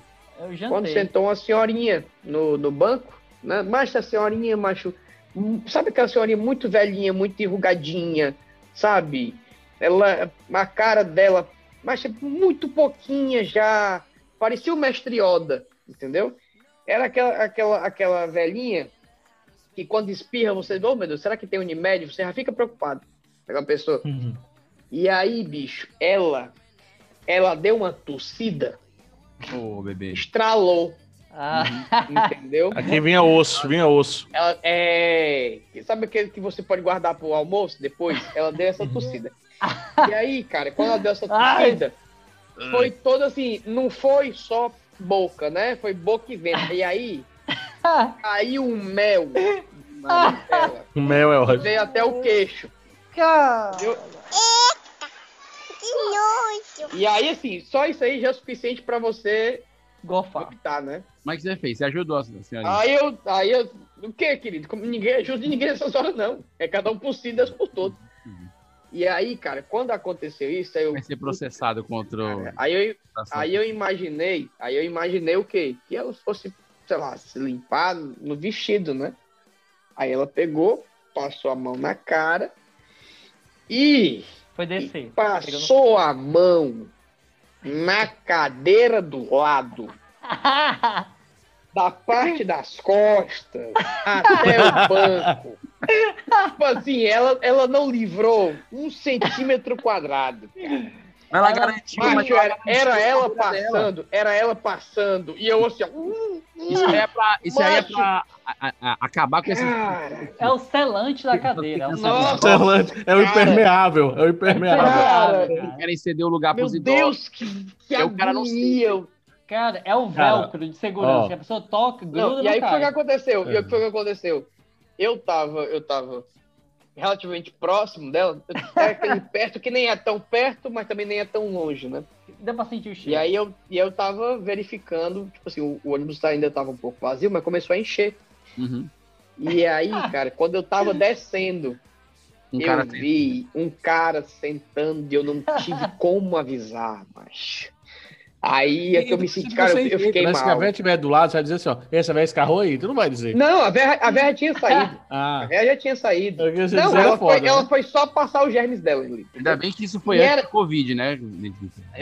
quando sentou uma senhorinha no, no banco, né? Mas a senhorinha, macho, hum, sabe aquela senhorinha muito velhinha, muito enrugadinha, sabe? Ela, a cara dela, mas muito pouquinha já, parecia o mestre Yoda, entendeu? Era aquela, aquela, aquela velhinha que quando espirra, você, oh meu Deus, será que tem Unimed? Você já fica preocupado. Aquela pessoa. Uhum. E aí, bicho, ela, ela deu uma tossida, Ô, bebê. estralou, Ah, entendeu? Aqui vinha osso, vinha osso. Ela é. Sabe aquele que você pode guardar pro almoço depois? Ela deu essa tossida. E aí, cara, quando ela deu essa Ai. tossida, foi toda assim, não foi só boca, né? Foi boca e vento. E aí, caiu um mel na tela. O mel é ótimo. Veio até o queixo. cara. Eu- E aí, assim, só isso aí já é suficiente pra você Gofar. optar, né? Como é que você fez? Você ajudou a senhora? Aí eu, aí eu, o que, querido? Como ninguém ajuda ninguém nessas horas, não. É cada um por si, Deus por todos. E aí, cara, quando aconteceu isso, aí eu, Vai ser processado contra o... aí eu, aí eu imaginei, aí eu imaginei o quê? Que ela fosse, sei lá, se limpar no vestido, né? Aí ela pegou, passou a mão na cara e Foi descer. passou a mão na cadeira do lado, da parte das costas até o banco. Tipo assim, ela, ela não livrou um centímetro quadrado. Mas ela garantiu, mas Macho, era, era ela passando, era ela passando, e eu assim, ó, hum, Isso aí é pra, isso aí é pra a- a- acabar com esse... É o selante da cadeira. É o Nossa. selante. É o impermeável, é o impermeável. cara, querem ceder o lugar meu pros idosos. Deus, que, que Eu, cara, não. Cara, é o Cara, velcro de segurança. ó. que a pessoa toca, gruda Não, e aí o que foi que cai. aconteceu? E É. o que foi que aconteceu? Eu tava, eu tava relativamente próximo dela, é aquele perto que nem é tão perto, mas também nem é tão longe, né? Dá pra sentir o cheiro. E aí eu, e eu tava verificando, tipo assim, o, o ônibus ainda tava um pouco vazio, mas começou a encher. Uhum. E aí, cara, quando eu tava descendo, Um eu cara vi um cara sentando e eu não tive como avisar, mas Aí é que eu me senti, cara, eu, eu fiquei né? Se a mal. véia estiver do lado, você vai dizer assim, ó, essa véia escarrou aí? Tu não vai dizer. Não, a Vera, a Vera tinha saído. Ah, A Vera já tinha saído. Não, ela, foda, foi, ela né? foi só passar os germes dela ali. Ainda bem que isso foi E antes era- do Covid, né?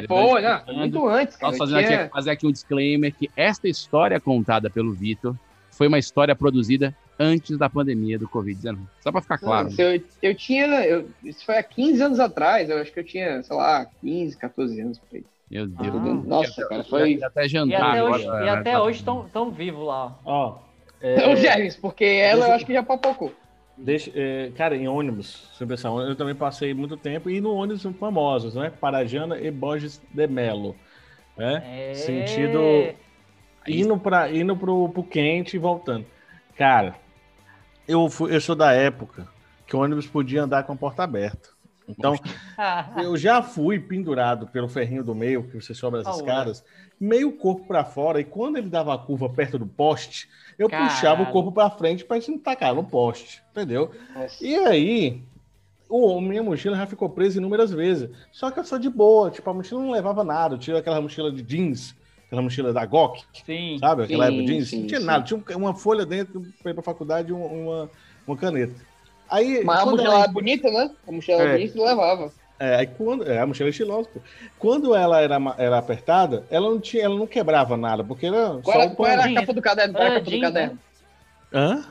Foi, né? Muito antes, cara. Nós fazendo Tinha- aqui, fazer aqui um disclaimer que esta história contada pelo Vitor foi uma história produzida antes da pandemia do Covid-19. Só para ficar claro. Não, eu, eu tinha. eu- isso foi há 15 anos atrás. Eu acho que eu tinha, sei lá, 15, 14 anos por aí. Meu Deus. Ah, Nossa, cara, foi. Ia até E jantar até agora. hoje, e né? até hoje estão tão vivos lá. Ó, é, Os germes, porque ela eu acho que já papocou. Deixa, é, cara, em ônibus, se eu pensar, eu também passei muito tempo e no ônibus famosos, né? Parajana e Borges de Melo. Né? É... Sentido indo, pra, indo pro, pro quente e voltando. Cara, eu, fui, eu sou da época que o ônibus podia andar com a porta aberta. Então, eu já fui pendurado pelo ferrinho do meio, que você sobra as ué. escadas, meio corpo para fora, e quando ele dava a curva perto do poste, eu Caralho. puxava o corpo para frente para não tacar no poste, entendeu? E aí, o, minha mochila já ficou presa inúmeras vezes. Só que eu sou de boa, tipo, a mochila não levava nada. Eu tinha aquela mochila de jeans, aquela mochila da GOK, Sim. sabe? Aquela Sim, época de jeans. sim, não tinha sim. nada, tinha um- uma folha dentro para ir pra faculdade e um- uma, uma caneta. Aí, Mas a quando mochila ela- era bonita, né? A mochila É. era bonita e levava. é, aí quando, é, a mochila estilosa. pô. Quando ela era, era apertada, ela não, tinha, ela não quebrava nada, porque era Qual só era, qual era a capa do caderno? Qual era a capa do né? caderno? Hã?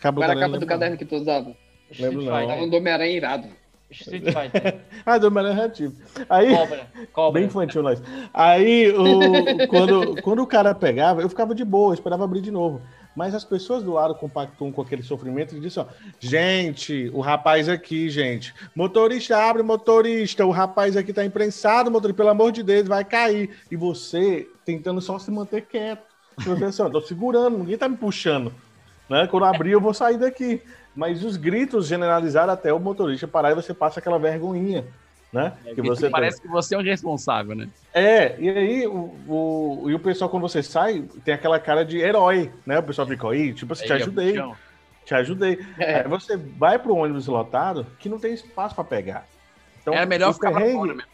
Cabo Qual era a capa do caderno que tu usava? Lembro não. Tava um do Homem-Aranha irado. Street Fighter. Ah, do Homem-Aranha reativo. Aí, Cobra, cobra. bem infantil nós. Aí, o, quando, quando o cara pegava, eu ficava de boa, eu esperava abrir de novo. Mas as pessoas do lado compactuam com aquele sofrimento e dizem, ó, gente, o rapaz aqui, gente, motorista, abre, motorista, o rapaz aqui tá imprensado, motorista, pelo amor de Deus, vai cair. E você tentando só se manter quieto. Você pensa, ó, tô segurando, ninguém tá me puxando. Né? Quando abrir, eu vou sair daqui. Mas os gritos generalizaram até o motorista parar e você passa aquela vergonhinha, né? que você Parece que você é o responsável, né? é, e aí o, o, e o pessoal, quando você sai, tem aquela cara de herói, né? O pessoal fica aí, tipo assim, te ajudei, puxão. te ajudei. Aí você vai pro ônibus lotado que não tem espaço para pegar. Então, Era melhor o ficar perrengue,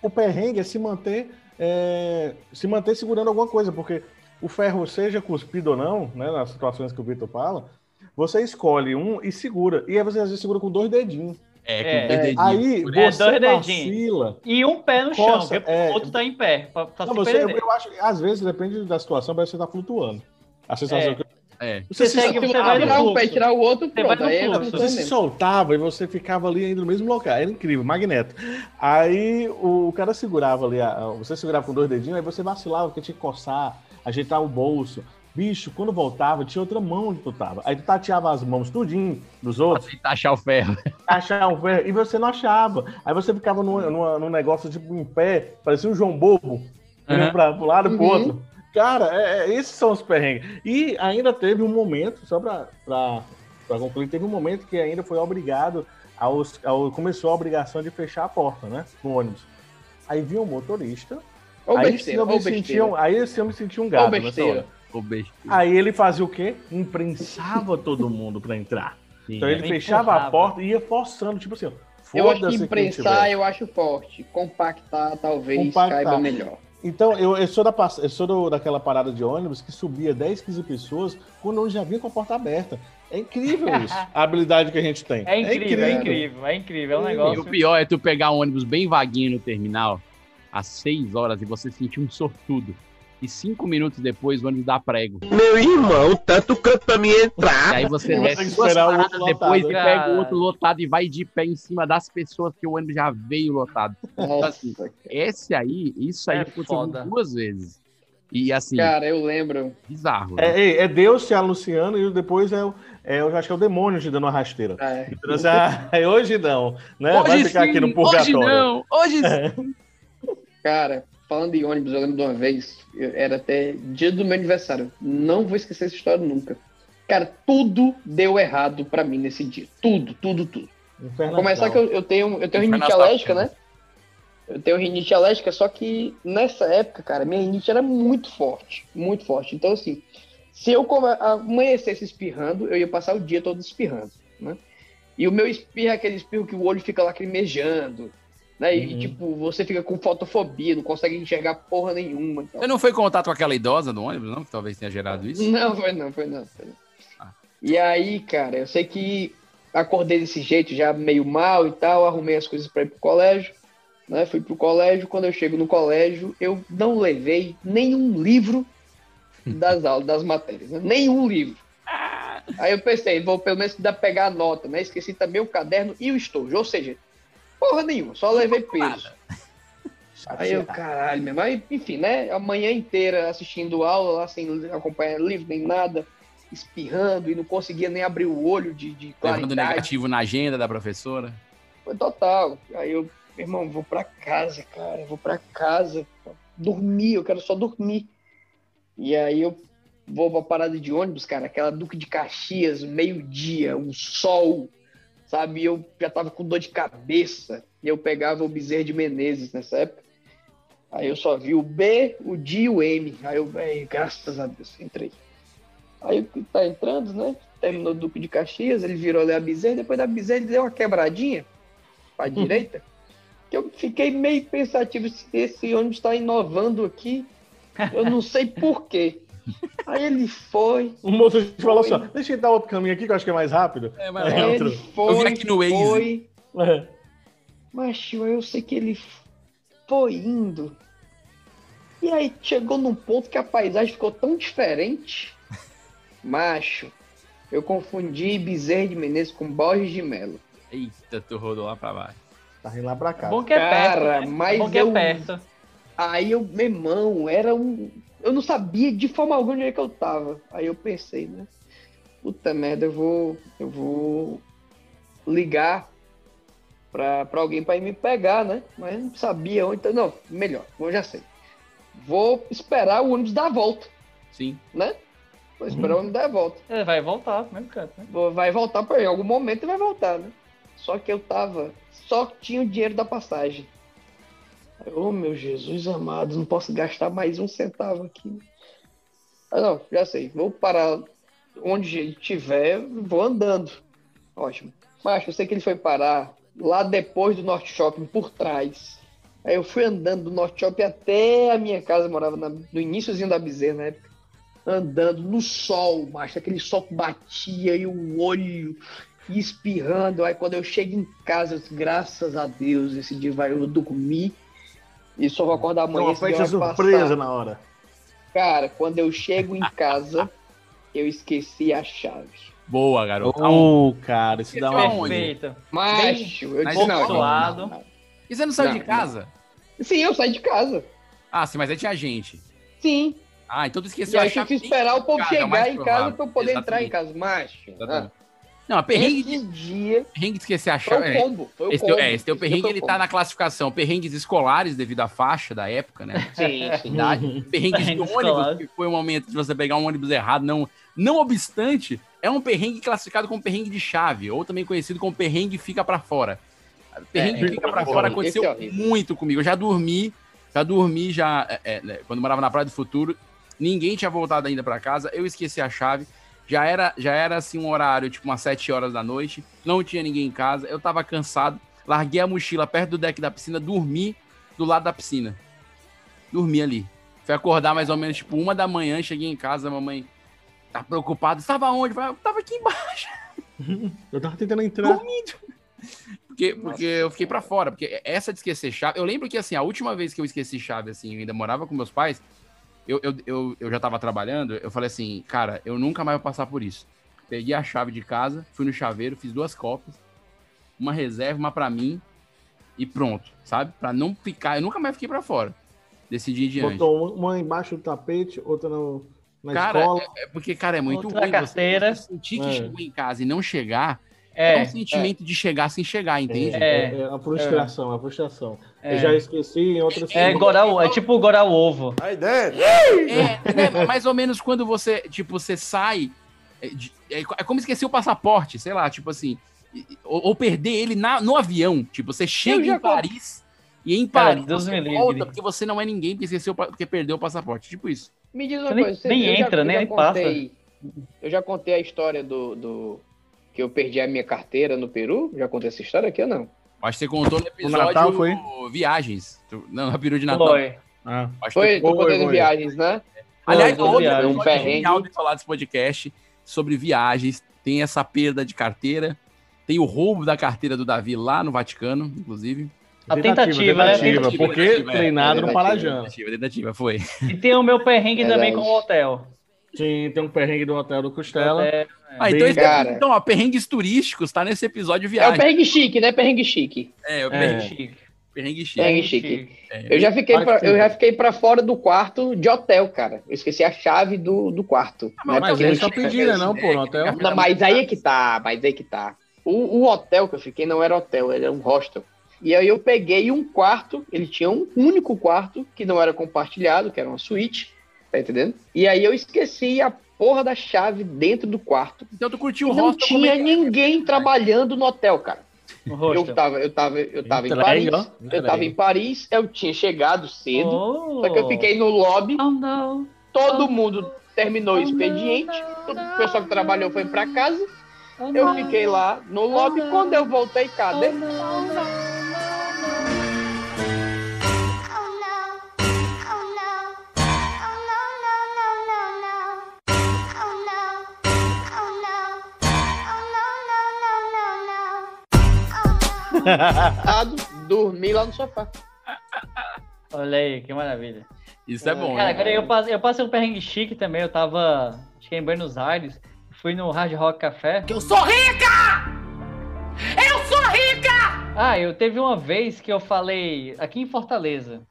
o perrengue é se manter, é, se manter segurando alguma coisa, porque o ferro, seja cuspido ou não, né, nas situações que o Vitor fala, você escolhe um e segura. E aí você às vezes segura com dois dedinhos. É, com É, dois dedinhos. Aí você É, dois dedinhos. vacila. E um pé no chão, Coça, porque é. o outro tá em pé. Pra, pra Não, se você, perder. eu acho que às vezes, depende da situação, parece que você tá flutuando. A sensação É. que É. Você segue, você vai tirar um pé, tirar o outro, Você vai pronto. Aí é Você se soltava e você ficava ali ainda no mesmo local. Era incrível, magneto. Aí o cara segurava ali, a- você segurava com dois dedinhos, aí você vacilava, porque tinha que coçar, ajeitar o bolso. Bicho, quando voltava, tinha outra mão onde tu tava. Aí tu tateava as mãos tudinho dos outros, Tentar achar o ferro. achava um ferro, e você não achava. Aí você ficava num, numa- num negócio tipo em pé, parecia um João Bobo, indo Uhum. pra, pro lado e pro Uhum. outro. Cara, é- é- esses são os perrengues. E ainda teve um momento, só pra, pra, pra concluir, teve um momento que ainda foi obrigado, aos, ao, começou a obrigação de fechar a porta, né? No ônibus. Aí vinha um motorista. Ou aí, besteira, sim eu me sentia, um- aí sim eu me sentia um Ou gato besteira. Aí ele fazia o quê? Imprensava todo mundo pra entrar. Então ele fechava a porta e ia forçando, tipo assim, ó, Eu acho que imprensar eu acho forte. Compactar talvez Compactar. caiba melhor. Então, eu, eu sou, da, eu sou do- daquela parada de ônibus que subia 10, 15 pessoas quando eu já vinha com a porta aberta. É incrível isso, a habilidade que a gente tem. É incrível, é incrível, é incrível. É um E negócio. o pior é tu pegar um ônibus bem vaguinho no terminal, às 6 horas, e você sentir um sortudo. E cinco minutos depois o ônibus dá prego. Meu irmão, tanto canto pra mim entrar. E aí você desce duas esperar o paradas outro depois lotado. e pega o outro lotado e vai de pé em cima das pessoas que o ônibus já veio lotado. Então, assim, esse aí, isso aí É aconteceu foda. duas vezes. E assim, cara, eu lembro. bizarro. né? É, é- é Deus te anunciando e depois é, o- é, eu acho que é o demônio te dando uma rasteira. É. Então, assim, ah, hoje não, né? Vai ficar aqui no hoje purgatório. não, hoje sim. Cara, falando de ônibus, eu lembro de uma vez, eu- era até dia do meu aniversário. Não vou esquecer essa história nunca. Cara, tudo deu errado pra mim nesse dia. Tudo, tudo, tudo. Inferno Pra começar que eu, eu tenho, eu tenho rinite alérgica, né? Eu tenho rinite alérgica, só que nessa época, cara, minha rinite era muito forte. Muito forte. Então, assim, se eu amanhecesse espirrando, eu ia passar o dia todo espirrando, né? E o meu espirro é aquele espirro que o olho fica lacrimejando, né? E, Uhum. tipo, você fica com fotofobia, não consegue enxergar porra nenhuma. Então. Você não foi em contato com aquela idosa do ônibus, não? Que talvez tenha gerado isso? Não, foi não, foi não. Foi não. Ah. E aí, cara, eu sei que acordei desse jeito, já meio mal e tal, arrumei as coisas para ir pro colégio, né? Fui pro colégio, quando eu chego no colégio, eu não levei nenhum livro das aulas, das matérias, né? nenhum livro. Aí eu pensei, vou pelo menos dar pegar a nota, né? Esqueci também o caderno e o estojo, ou seja, porra nenhuma, só levei peso. Aí eu, caralho, mesmo. Aí, enfim, né? A manhã inteira assistindo aula lá, sem acompanhar livro nem nada, espirrando e não conseguia nem abrir o olho de, de Levando claridade. negativo na agenda da professora. Foi total. Aí eu, meu irmão, vou pra casa, cara, vou pra casa. Dormir, eu quero só dormir. E aí eu vou pra parada de ônibus, cara, aquela Duque de Caxias, meio-dia, um sol, sabe? Eu já tava com dor de cabeça. E eu pegava o Bezerra de Menezes nessa época. Aí eu só vi o B, o D e o M. Aí eu, "Ei, graças a Deus, entrei. Aí tá entrando, né? Terminou o Duque de Caxias, ele virou ali a Bezerra, depois da Bezerra ele deu uma quebradinha pra direita. Que eu fiquei meio pensativo se esse ônibus tá inovando aqui. Eu não sei por quê. Aí ele foi. O motorista falou assim: ó, deixa eu dar outro caminho aqui que eu acho que é mais rápido. É, mas Aí outro. ele foi. Eu vi aqui no Waze. Foi. É. Mas, eu sei que ele foi indo. E aí chegou num ponto que a paisagem ficou tão diferente. Macho, Eu confundi Bezerra de Menezes com Borges de Melo. Eita, tu rodou lá pra baixo. Tá rindo lá pra cá. Bom que é Cara, perto. né? mas Bom que eu- é perto. Aí eu, meu irmão, era um. Eu não sabia de forma alguma onde é que eu tava. Aí eu pensei, né? Puta merda, eu vou. Eu vou ligar pra, pra alguém pra ir me pegar, né? Mas eu não sabia onde. Então, não, melhor, eu já sei. Vou esperar o ônibus dar a volta, Sim. né? Vou esperar o ônibus dar a volta. Ele vai voltar pro mesmo canto, né? Vou- Vai voltar pra em algum momento e vai voltar, né? Só que eu tava. Só tinha o dinheiro da passagem. Oh, meu Jesus amado, não posso gastar mais um centavo aqui. Ah, não, já sei. Vou parar onde ele estiver, vou andando. Ótimo. Mas eu sei que ele foi parar lá depois do Norte Shopping, por trás. Aí eu fui andando do Norte Shopping até a minha casa, eu morava na- no iníciozinho da Bezerra na época. Andando no sol, macho, aquele sol que batia e o olho espirrando. Aí quando eu chego em casa, eu graças a Deus, esse dia vai eu dormir e só vou acordar amanhã. uma festa surpresa passar. na hora. Cara, quando eu chego em casa, eu esqueci a chave. Boa, garoto. Ô, cara, isso dá uma. Perfeito. Macho, eu disse, não, pouco não, não. E você não saiu de casa? Sim, eu saí de casa. Ah, sim, mas aí tinha gente. Sim. Ah, então tu E esqueceu aí a eu chave. tive que esperar o povo é chegar em casa pra eu poder entrar em casa. Macho. Exatamente. Não, a perrengue, Esse dia perrengue de esquecer a foi chave. o combo. Foi o Esse combo. teu, é, esse teu Esse perrengue foi ele tá combo. na classificação perrengues escolares devido à faixa da época, né? Sim, sim. Idade. Perrengues de ônibus, que foi o momento de você pegar um ônibus errado. Não, não obstante, é um perrengue classificado como perrengue de chave, ou também conhecido como perrengue fica pra fora. Perrengue É, fica pra esse é fora horrível, aconteceu é muito comigo. Eu já dormi, já dormi, já. é, é, né, quando morava na Praia do Futuro, ninguém tinha voltado ainda pra casa, eu esqueci a chave. Já era, já era assim um horário, tipo umas 7 horas da noite, não tinha ninguém em casa, eu tava cansado, larguei a mochila perto do deck da piscina, dormi do lado da piscina. Dormi ali. Fui acordar mais ou menos tipo uma da manhã, cheguei em casa, a mamãe tá preocupada. Estava onde? Eu falei, "Eu tava aqui embaixo. Eu tava tentando entrar. Porque, porque eu fiquei pra fora. Porque essa de esquecer chave. Eu lembro que, assim, a última vez que eu esqueci chave, assim, eu ainda morava com meus pais, eu, eu, eu, eu já tava trabalhando. Eu falei assim, cara, eu nunca mais vou passar por isso. Peguei a chave de casa, fui no chaveiro, fiz duas cópias, uma reserva, uma pra mim e pronto, sabe? Pra não ficar. Eu nunca mais fiquei pra fora em diante. Botou uma- embaixo do tapete, outra no, na Cara, escola. é, é porque, cara, é muito Outra ruim. carteira. Você sentir que É. chegou em casa e não chegar. É, É, um sentimento de chegar sem chegar, entende? É, é a frustração, a frustração. É. Eu já esqueci em outras é, gorar o- é tipo gorar o ovo. Aí dentro. É, né, mais ou menos quando você, tipo, você sai. É, é é como esquecer o passaporte, sei lá, tipo assim. Ou, ou perder ele na- no avião. Tipo, você chega em Paris e em Cara, Paris Deus você livre. volta porque você não é ninguém, porque esqueceu, o porque perdeu o passaporte. Tipo isso. Me diz uma Você nem- coisa. nem eu já- entra, nem já aí passa. Eu já contei a história do, do. Que eu perdi a minha carteira no Peru? Já contei essa história aqui ou não? Acho que você contou no episódio Natal foi? Viagens. Não, no período de Natal. Foi. Ah. Acho que Foi, tô foi, contando foi. viagens, né? Aliás, Foi, outro Um perrengue. genial de falar desse podcast sobre viagens. Tem essa perda de carteira. Tem o roubo da carteira do Davi lá no Vaticano, inclusive. A tentativa, né? tentativa, Tentativa, porque tentativa, é. treinado no É, Palajano. Tentativa, tentativa, foi. E tem o meu perrengue Verdade. também com o hotel. Sim, tem um perrengue do Hotel do Costela. É, Ah, então, Cara. então, ó, perrengues turísticos tá nesse episódio É o viagem. perrengue chique, né? Perrengue chique. É, o É. perrengue, chique. perrengue chique. Perrengue chique. chique. É. Eu já fiquei pra, eu já fiquei pra fora do quarto de hotel, cara. Eu esqueci a chave do, do quarto. né? Mas eles não só pediram, não, pô, no hotel. Não, mas aí é que tá, mas aí é que tá. O, o hotel que eu fiquei não era hotel, era um hostel. E aí eu peguei um quarto, ele tinha um único quarto que não era compartilhado, que era uma suíte, tá entendendo? E aí eu esqueci a porra da chave dentro do quarto. Então tu curtiu E o não hostel tinha como é- ninguém trabalhando no hotel, cara. No Eu tava, eu tava, eu tava em Entregue, Paris. ó, Eu tava em Paris, eu tinha chegado cedo. Oh. Só que eu fiquei no lobby, Oh, não. todo mundo terminou o expediente, todo o pessoal que trabalhou foi pra casa. Oh, Eu não. fiquei lá no lobby. Quando eu voltei, cadê? Sentado, dormi lá no sofá. Olha aí, que maravilha. Isso é bom, Cara, né? agora eu passei, eu passei um perrengue chique também. Eu tava, acho que em Buenos Aires. Fui fui no Hard Rock Café. Eu sou rica! Eu sou rica! Ah, eu teve uma vez que eu falei aqui em Fortaleza.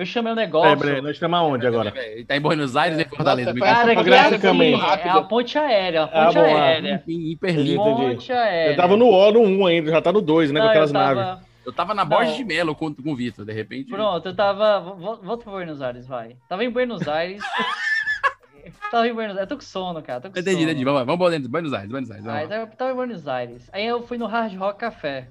Eu chamei um Peraí, negócio. peraí, nós estamos aonde agora? Ele tá em Buenos Aires e em Fortaleza. Nossa, Cara, que é, assim, é a ponte aérea, a ponte bom, ah. aérea. Entendi. Ponte aérea. Eu tava no O, no 1 ainda, já tá no 2, né? Não, com aquelas eu tava- naves. Eu tava na Borges de Melo com, com o Vitor, de repente. Pronto, eu tava. vo- Volta pra Buenos Aires, vai. Tava em Buenos Aires. tava em Buenos Aires. Eu tô com sono, cara. Tô com Entendi, sono. entendi. Vamos vamos dentro. Buenos Aires, Buenos Aires. Aí Vamos tava em Buenos Aires. Aí eu fui no Hard Rock Café.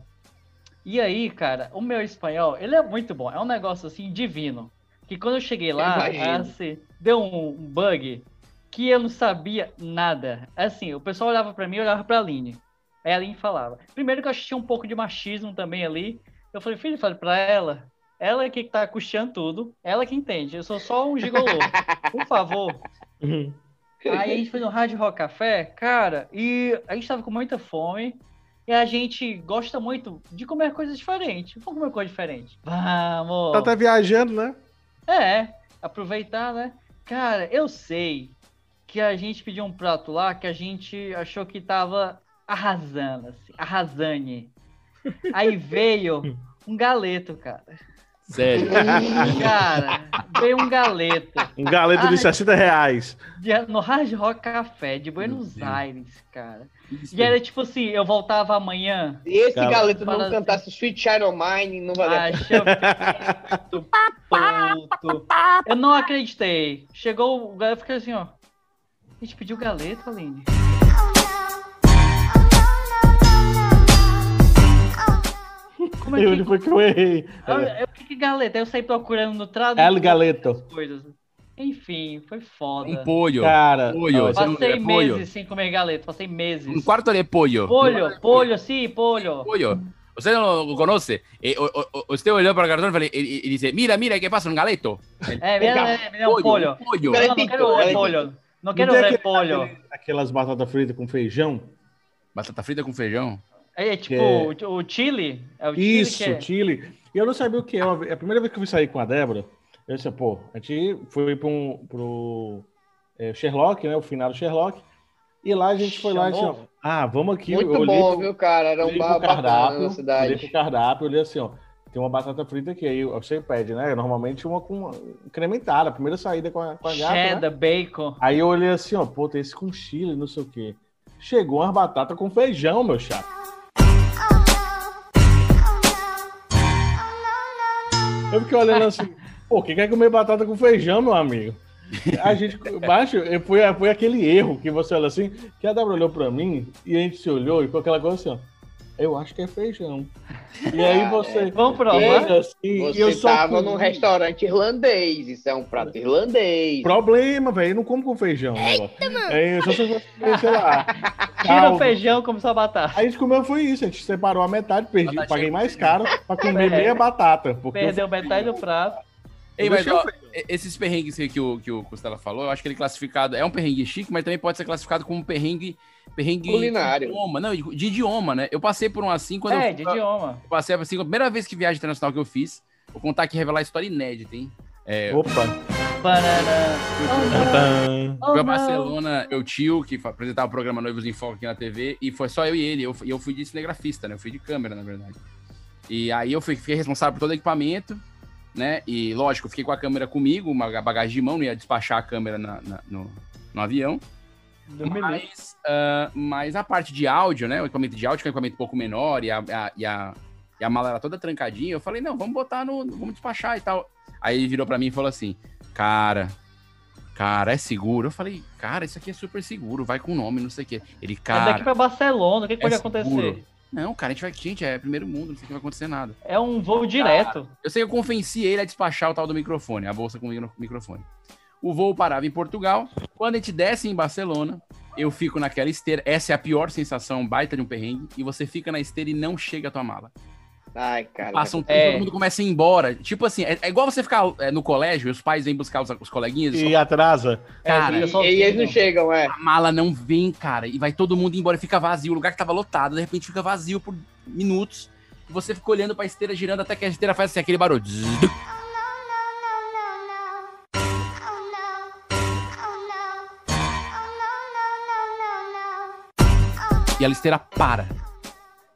E aí, cara, o meu espanhol, ele é muito bom. É um negócio assim divino. Que quando eu cheguei lá, assim, deu um bug que eu não sabia nada. Assim, o pessoal olhava pra mim e olhava pra Aline. Aí a Aline falava. Primeiro que eu achei um pouco de machismo também ali. Eu falei, filho, falei pra ela. Ela é que tá custeando tudo. Ela que entende. Eu sou só um gigolô. Por favor. Uhum. Aí a gente foi no Hard Rock Café, cara, e a gente tava com muita fome. E a gente gosta muito de comer coisas diferentes. Vamos comer coisa diferente. Vamos! Tá até viajando, né? É, aproveitar, né? Cara, eu sei que a gente pediu um prato lá que a gente achou que tava arrasando, assim, arrasane. Aí veio um galeto, cara. Sério. Cara, veio um galeto. Um galeto de Ai. 60 reais. de- no Hard Rock Café de Buenos Aires, cara. E era tipo assim, eu voltava amanhã. E esse Cara. galeto não Para- cantasse Sweet Child of Mine, não valia a pena. Acho eu puto. Eu não acreditei. Chegou o galeto, fiquei assim, ó. A gente pediu galeto, Aline. Como é E que... onde foi que eu errei? Eu, eu, que que galeta? Aí eu saí procurando no tradutor. El Galeto. as Coisas. Enfim, foi foda. Um pollo. Cara, Você não Passei é meses sem comer galeta, passei meses. Un cuarto de pollo. Pollo, pollo, sim, no lo conoce. Eh, o- o- o- usted volvió para el cartón y, y- y dice, mira, mira, ¿qué pasa? Un galeto. É, me dá, me dá um pollo. pollo. Não, não quero repolho. Não Não quero repolho. aquele- Aquelas batatas fritas com feijão. Batata frita com feijão? É tipo É. o, o chili. É o chili Isso, que é. Chile. E eu não sabia o que é. Vez- A primeira vez que eu fui sair com a Débora, eu disse, pô, a gente foi para um, pro é, Sherlock, né? O final do Sherlock. E lá a gente foi lá e disse, ah, vamos aqui. Muito eu olhei bom, pro- viu, cara? Era um olhei bar cardápio, na olhei cidade. pro cardápio, olhei assim, ó, tem uma batata frita aqui, aí você pede, né? Normalmente uma com incrementada, a primeira saída com a, com a gata, né? Cheddar, bacon. Aí eu olhei assim, ó, pô, tem esse com chile, não sei o quê. Chegou umas batatas com feijão, meu chato. Eu fiquei olhando assim, pô, quem quer comer batata com feijão, meu amigo? A gente, baixo, foi, foi aquele erro que você olha assim, que a Débora olhou pra mim e a gente se olhou e ficou aquela coisa assim, ó. Eu acho que é feijão. E aí você. Vamos provar? assim, e Você eu só tava comi. num restaurante irlandês, isso é um prato irlandês. Problema, velho, eu não como com feijão. Eita, é, só se eu fosse, sei lá. Tira caldo. o feijão como só batata. Aí a gente comeu foi isso, a gente separou a metade, perdi, Batatinha paguei mais caro pra comer É. meia batata. Porque Perdeu metade do prato. Ei, mas ó, esses perrengues que, o, que o Costela falou, eu acho que ele é classificado. É um perrengue chique, mas também pode ser classificado como um perrengue. Perrengue Culinário. de idioma, não, de idioma, né? Eu passei por um assim quando É, eu de idioma. eu passei assim, a primeira vez que viagem internacional que eu fiz, vou contar aqui e revelar a história inédita, hein? É, Opa. Oh, Fui a não. Barcelona, meu tio, que apresentava o programa Noivos em Foco aqui na TV, e foi só eu e ele. Eu, e eu fui de cinegrafista, né? Eu fui de câmera, na verdade. E aí eu fui, fiquei responsável por todo o equipamento, né? E lógico, eu fiquei com a câmera comigo, uma bagagem de mão, não ia despachar a câmera na- na- no, no avião. Mas, ah, mas a parte de áudio, né? O equipamento de áudio, que é um equipamento um pouco menor, e a, a- e a, e a mala era toda trancadinha, eu falei, não, vamos botar no. Vamos despachar e tal. Aí ele virou pra mim e falou assim, cara, cara, é seguro? Eu falei, cara, isso aqui é super seguro, vai com o nome, não sei o quê. Ele, É cara. daqui pra Barcelona, o que, que é pode seguro. acontecer? Não, cara, a gente vai. Gente, é primeiro mundo, não sei o que vai acontecer nada. É um voo direto. Eu sei que eu convenci ele a despachar o tal do microfone, a bolsa com o micro- microfone. O voo parava em Portugal. Quando a gente desce em Barcelona, eu fico naquela esteira. Essa é a pior sensação, baita de um perrengue. E você fica na esteira e não chega a tua mala. Ai, cara. Passa um tempo, É. todo mundo começa a ir embora. Tipo assim, é, é igual você ficar é, no colégio e os pais vêm buscar os, os coleguinhas. E atrasa. Cara, É, E, fica e eles não chegam, é. a mala não vem, cara. E vai todo mundo embora, fica vazio. O lugar que tava lotado, de repente fica vazio por minutos. E você fica olhando pra esteira, girando até que a esteira faz assim, aquele barulho. E a esteira para.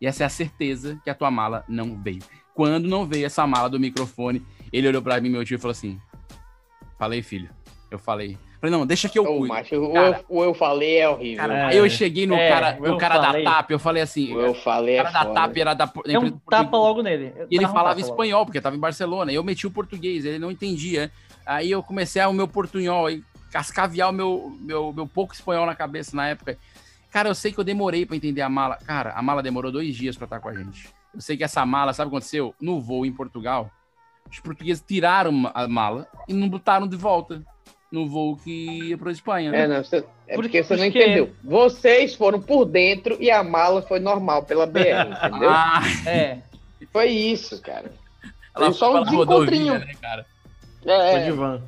E essa é a certeza que a tua mala não veio. Quando não veio essa mala do microfone, ele olhou pra mim, meu tio, e falou assim: Falei, filho. Eu falei. Falei, não, deixa que eu cuido. macho, o, eu, o eu falei é horrível. Cara, aí eu cheguei no É, cara, o eu no cara da. TAP, eu falei assim. O eu falei o é cara da foda. TAP era da. da um tapa logo nele. e ele Dá um falava tapa logo. espanhol, porque tava em Barcelona. E eu meti o português, ele não entendia. Aí eu comecei a o meu portunhol, aí cascaviar o meu, meu, meu pouco espanhol na cabeça na época. Cara, eu sei que eu demorei pra entender a mala. Cara, a mala demorou dois dias pra estar com a gente. Eu sei que essa mala, sabe o que aconteceu? No voo em Portugal, os portugueses tiraram a mala e não botaram de volta no voo que ia pra Espanha. É, não, você, é Por- porque você não porque- entendeu. Vocês foram por dentro e a mala foi normal pela BR, entendeu? Ah, É. Foi isso, cara. ela Foi só um rodovia, né, cara? É, Foi de van.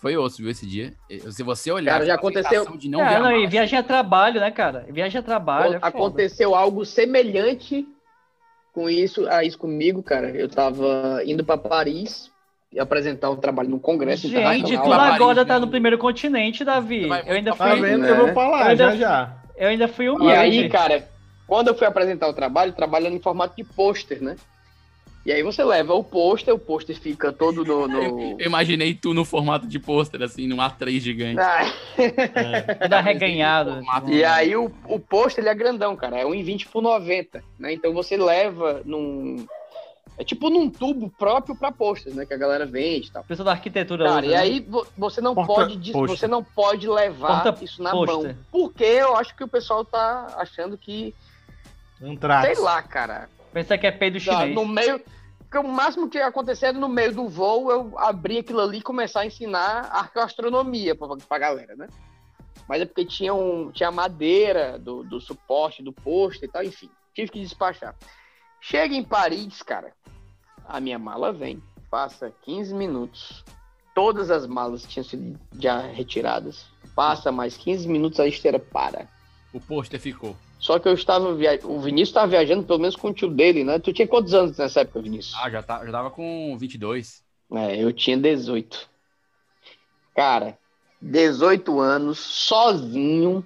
Foi osso, viu, esse dia. Se você olhar... Cara, já aconteceu- De não Cara, a não, e viagem a trabalho, né, cara? Viagem a trabalho. é foda. aconteceu algo semelhante com isso, a isso comigo, cara. Eu tava indo pra Paris e apresentar um trabalho no congresso Gente, internacional. tu Paris, agora né? tá no primeiro continente, Davi. Vai Eu ainda Tá fui, vendo? né? Eu vou falar Eu ainda- já já. eu ainda fui E humilde. aí, cara, quando eu fui apresentar o trabalho, trabalhando em formato de pôster, né? E aí você leva o pôster, o pôster fica todo no. no... Eu imaginei tu no formato de pôster, assim, num A3 gigante. Ah, Tudo arreganhado. Formato- E aí o, o pôster ele é grandão, cara. É 1,20 por 90, né? Então você leva num. É tipo num tubo próprio pra pôster, né? Que a galera vende e tal. Pessoa da arquitetura. Cara, usa, e né? aí vo- você não Porta- pode você não pode levar Porta- isso na pôster. mão. Porque eu acho que o pessoal tá achando que, Antrax. sei lá, cara. Pensa que é peido Tá, chinês. no meio. Porque o máximo que ia acontecer era no meio do voo eu abrir aquilo ali e começar a ensinar arqueoastronomia pra, pra galera, né? Mas é porque tinha, um, tinha madeira do, do suporte, do posto e tal, enfim. Tive que despachar. Chega em Paris, cara. A minha mala vem. Passa 15 minutos. Todas as malas tinham sido já retiradas. Passa mais 15 minutos, a esteira para. O pôster ficou. Só que eu estava via... O Vinícius estava viajando pelo menos com o tio dele, né? Tu tinha quantos anos nessa época, Vinícius? Ah, já, tá, já tava com 22. É, eu tinha 18. Cara, 18 anos, sozinho.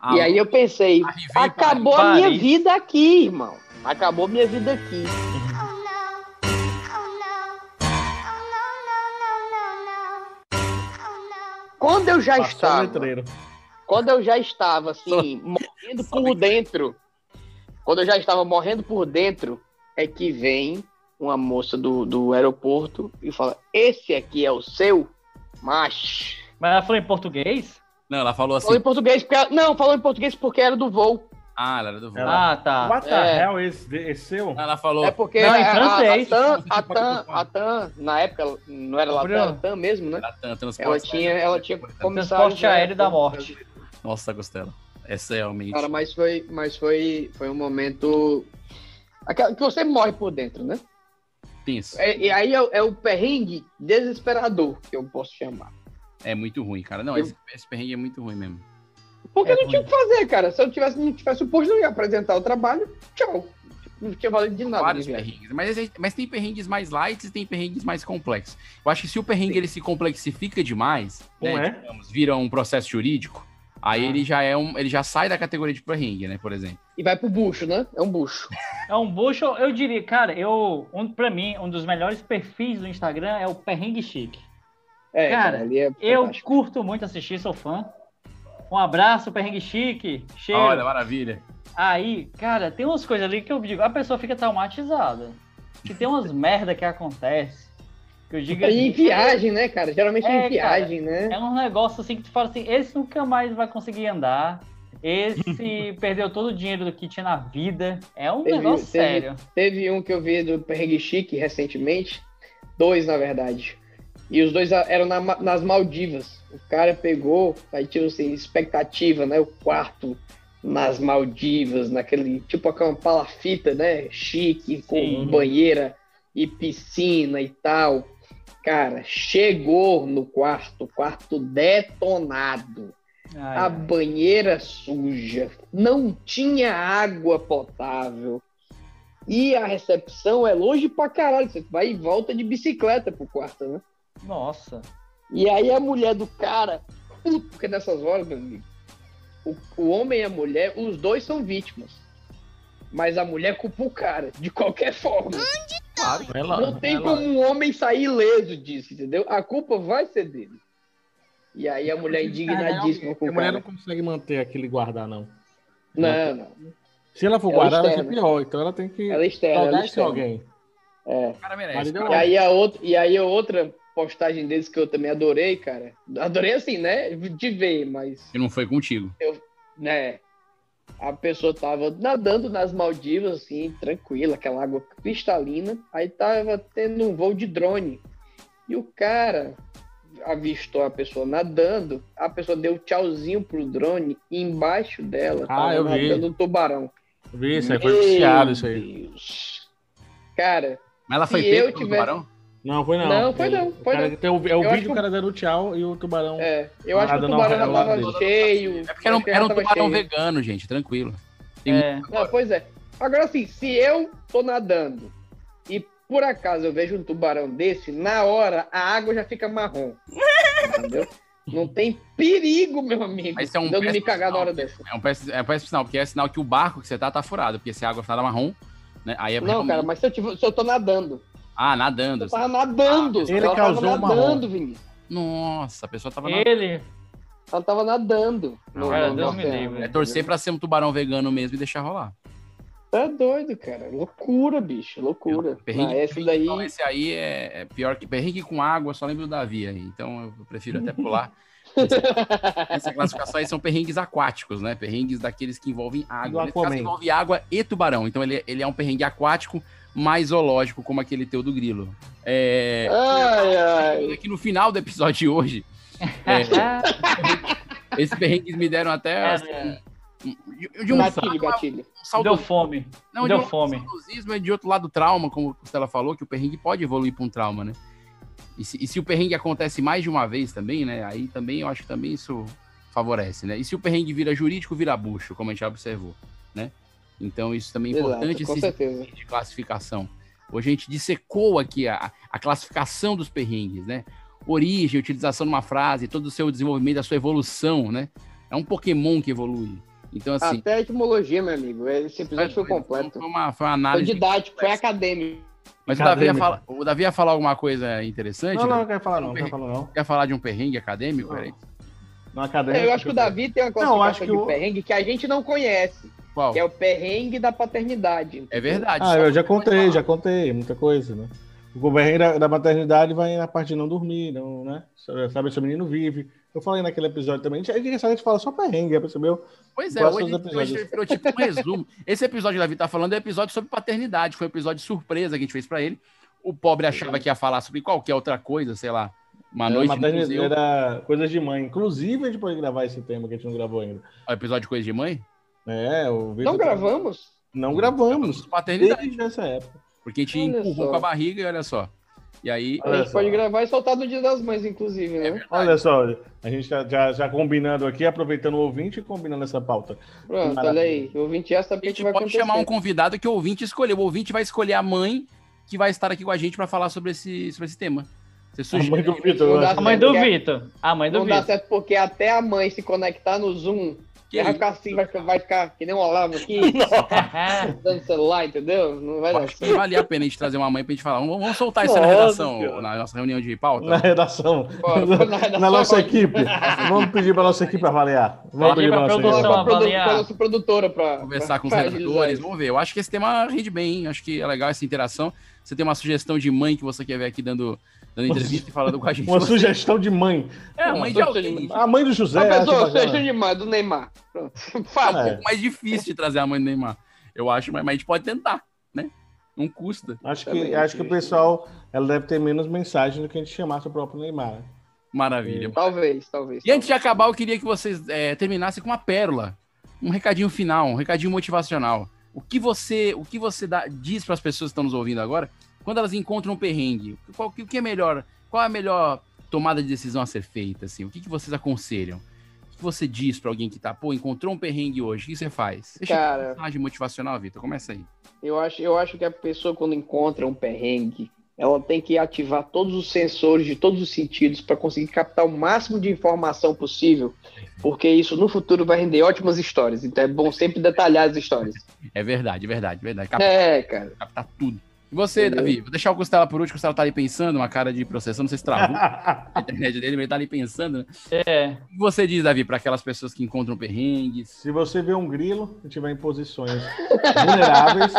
Ah, e aí eu pensei, acabou a minha vida aqui, irmão. Acabou minha vida aqui. Quando eu já Passou estava. Quando eu já estava assim, morrendo por dentro, quando eu já estava morrendo por dentro, é que vem uma moça do, do aeroporto e fala: Esse aqui é o seu? Macho. Mas ela falou em português? Não, ela falou assim. Falou em português porque ela- não, falou em português porque era do voo. Ah, ela era do voo. Ela- Ah, tá. What the É. hell esse, esse seu? Ela falou. É porque Não, em a, a, a, francês. TAM, a, TAM, na época, não era lá, era TAM mesmo, né? Era tan- transporte Ela tinha, ela tinha comissário. Transporte aéreo da morte. Nossa, Costela. Essa é realmente. Cara, mas foi, mas foi, foi um momento. Aquela, que você morre por dentro, né? tenso. É- e aí é, o- é o perrengue desesperador, que eu posso chamar. É muito ruim, cara. Não, Eu- esse, esse perrengue é muito ruim mesmo. Porque É não tinha o que fazer, cara. Se eu tivesse, não tivesse o posto, eu ia apresentar o trabalho, tchau. Não tinha valido de nada. Vários viagem. perrengues. Mas, mas tem perrengues mais light e tem perrengues mais complexos. Eu acho que se o perrengue ele se complexifica demais, Não né, é? digamos, vira um processo jurídico, aí ele já é um. Ele já sai da categoria de perrengue, né? Por exemplo. E vai pro bucho, né? É um bucho. É um bucho, eu diria, cara, eu, um, pra mim, um dos melhores perfis do Instagram é o Perrengue Chique. É, Cara, ali é Eu curto muito assistir, sou fã. Um abraço, Perrengue Chique. Cheiro. Olha, maravilha. Aí, cara, tem umas coisas ali que eu digo, a pessoa fica traumatizada. Que tem umas merda que acontece. Que eu digo E em assim, viagem, né, cara? Geralmente É, em viagem, né? É um negócio assim que tu fala assim, esse nunca mais vai conseguir andar. Esse perdeu todo o dinheiro do que tinha na vida. É um Teve- negócio teve- sério. Teve um que eu vi do Perrengue Chique recentemente. Dois, na verdade. E os dois eram na- nas Maldivas. O cara pegou, aí tinha assim, expectativa, né? O quarto nas Maldivas, naquele tipo aquela palafita, né? Chique, com Sim. banheira e piscina e tal. Cara, chegou no quarto, quarto detonado. Ai, A ai. banheira suja, não tinha água potável. E a recepção é longe pra caralho. Você vai e volta de bicicleta pro quarto, né? Nossa. E aí a mulher do cara, puto, porque nessas horas, meu amigo, o, o homem e a mulher, os dois são vítimas. Mas a mulher culpa o cara, de qualquer forma. Ela- não tem ela- como um homem sair ileso disso, entendeu? A culpa vai ser dele. E aí a mulher indignadíssima com A o mulher não consegue manter aquele guardar, não. Não, não. Se ela for Ela guardar, vai ser externa. pior. Então ela tem que Ela externa, ela externa. alguém. É. cara merece. E aí, a outra, e aí a outra postagem deles que eu também adorei, cara. Adorei assim, né? De ver, mas Que não foi contigo. eu, né? A pessoa tava nadando nas Maldivas, assim, tranquila, aquela água cristalina. Aí tava tendo um voo de drone. E o cara avistou a pessoa nadando. A pessoa deu tchauzinho pro drone. E embaixo dela Ah, tava eu vi. nadando um tubarão. Vi, isso aí foi viciado, isso aí. Cara, Mas ela foi pega eu pelo tivesse- tubarão? Não, foi não. Não, foi não, O foi cara não. tem o- é o Eu vídeo que do o- cara dando tchau e o tubarão. É, eu acho que o tubarão tava dele. cheio. É porque era um, era um tubarão cheio. vegano, gente, tranquilo. Tem É. Não, pois é. Agora assim, se eu tô nadando e por acaso eu vejo um tubarão desse, na hora a água já fica marrom. Entendeu? Não tem perigo, meu amigo. Mas isso é um de eu não me cagar na sinal. hora dessa. É um péssimo, é um péssimo sinal, porque é sinal que o barco que você tá tá furado, porque se a água tá marrom, né? Aí é Não, realmente- cara, mas se eu, tiver- se eu tô nadando. Ah, nadando. Tava nadando. Ah, ela causou tava nadando. Vinícius. Nossa, a pessoa tava Ele. Ela tava nadando. no- Cara, no- Deus me livre. É torcer pra ser um tubarão vegano mesmo e deixar rolar. Tá doido, cara. Loucura, bicho. Loucura. Perrengue, Ah, esse daí. então, esse aí é, é pior que perrengue com água, só lembro do Davi aí. Então eu prefiro até pular. Essa classificação aí são perrengues aquáticos, né? Perrengues daqueles que envolvem água. Nesse caso, Aquaman. envolve água e tubarão. Então ele, ele é um perrengue aquático mais zoológico, como aquele teu do grilo. É... Ai, ai. Aqui no final do episódio de hoje, é, esses perrengues me deram até assim, um- de, de um gatilho, Deu fome. não, Deu de um fome. saudosismo é de outro lado do trauma, como o Stella falou, que o perrengue pode evoluir para um trauma, né? E se, e se o perrengue acontece mais de uma vez também, né? Aí também eu acho que também isso favorece, né? E se o perrengue vira jurídico, vira bucho, como a gente já observou, né? Então isso também é Exato, importante com esse certeza. de classificação. Hoje a gente dissecou aqui a, a classificação dos perrengues, né? Origem, utilização de uma frase, todo o seu desenvolvimento, a sua evolução, né? É um Pokémon que evolui. Então, assim, Até a etimologia, meu amigo. Esse episódio foi completo. foi uma, foi uma Foi análise. didático, foi acadêmico. Mas o Davi, ia falar, o Davi ia falar alguma coisa interessante? Não, não, não quero falar não, não quero falar não. Quer falar de um perrengue acadêmico? Peraí. No acadêmico. Eu acho que o Davi tem uma Não, classificação que de o- perrengue que a gente não conhece. Qual? Que é o perrengue da paternidade. É verdade. Ah, eu já contei, já contei, muita coisa, né? O governo da, da maternidade vai na parte de não dormir, não, né? Sabe se o menino vive. Eu falei naquele episódio também. A gente, a gente fala só perrengue, percebeu? Pois é, hoje, hoje virou tipo um resumo. Esse episódio que o Davi tá falando é um episódio sobre paternidade. Foi um episódio surpresa que a gente fez pra ele. O pobre achava que ia falar sobre qualquer outra coisa, sei lá. Uma Era noite no maternidade, museu. era coisas de mãe. Inclusive, a gente pode gravar esse tema que a gente não gravou ainda. O episódio de Coisa de Mãe? É, o Vitor Não tá- gravamos? Não gravamos. Paternidade. Desde essa época. Porque a gente Olha empurrou só. com a barriga e olha só. E aí. A gente pode gravar e soltar no Dia das Mães, inclusive, É né? Olha só, a gente já, já, já combinando aqui, aproveitando o ouvinte e combinando essa pauta. Pronto, Maravilha. olha aí. O ouvinte já sabe A gente pode acontecer. chamar um convidado que o ouvinte escolheu. O ouvinte vai escolher a mãe que vai estar aqui com a gente pra falar sobre esse, sobre esse tema. Você sugere. mãe do Vitor. A mãe do Vitor. A mãe do Não dá Vitor. certo porque até a mãe se conectar no Zoom, Que vai ficar assim, vai, ficar- vai ficar que nem um Olavo aqui, dando celular, entendeu? Não vai dar acho que certo. valia a pena a gente trazer uma mãe pra gente falar. Vamos, vamos soltar isso na Nossa, redação, na nossa reunião de pauta. Na redação. Bora, na, na redação nossa agora. equipe. Vamos pedir pra nossa equipe avaliar. Vamos Pedir pra pra nossa produção. avaliar. pra nossa produtora pra Conversar com os redatores, vamos ver. Eu acho que esse tema rende bem, hein? acho que é legal essa interação. Você tem uma sugestão de mãe que você quer ver aqui dando, dando entrevista e falando com a gente. Uma sugestão de mãe. É, a mãe de alguém. A mãe do José. A pessoa seja demais, do Neymar. Pronto. É Fala. um pouco mais difícil de trazer a mãe do Neymar. Eu acho, mas, mas a gente pode tentar, né? Não custa. Acho que, Também acho que o pessoal ela deve ter menos mensagem do que a gente chamasse o próprio Neymar. Maravilha. Talvez, talvez. E antes de acabar, eu queria que vocês é, terminassem com uma pérola. Um recadinho final, um recadinho motivacional. O que você, o que você dá, diz para as pessoas que estão nos ouvindo agora, quando elas encontram um perrengue? Qual, o que é melhor? Qual é a melhor tomada de decisão a ser feita? Assim? O que, que vocês aconselham? O que você diz para alguém que tá, pô, encontrou um perrengue hoje? O que você faz? Deixa Cara. uma mensagem motivacional, Vitor. Começa aí. Eu acho, eu acho que a pessoa, quando encontra um perrengue, ela tem que ativar todos os sensores de todos os sentidos para conseguir captar o máximo de informação possível, porque isso no futuro vai render ótimas histórias. Então é bom sempre detalhar as histórias. É verdade, verdade, verdade. É, cara. Captar tudo. E você, Entendeu? Davi? Vou deixar o Costela por último, o Costela tá ali pensando, uma cara de processão, não sei se travou a internet dele, mas ele tá ali pensando, né? É. O que você diz, Davi, para aquelas pessoas que encontram perrengues? Se você vê um grilo e tiver em posições vulneráveis,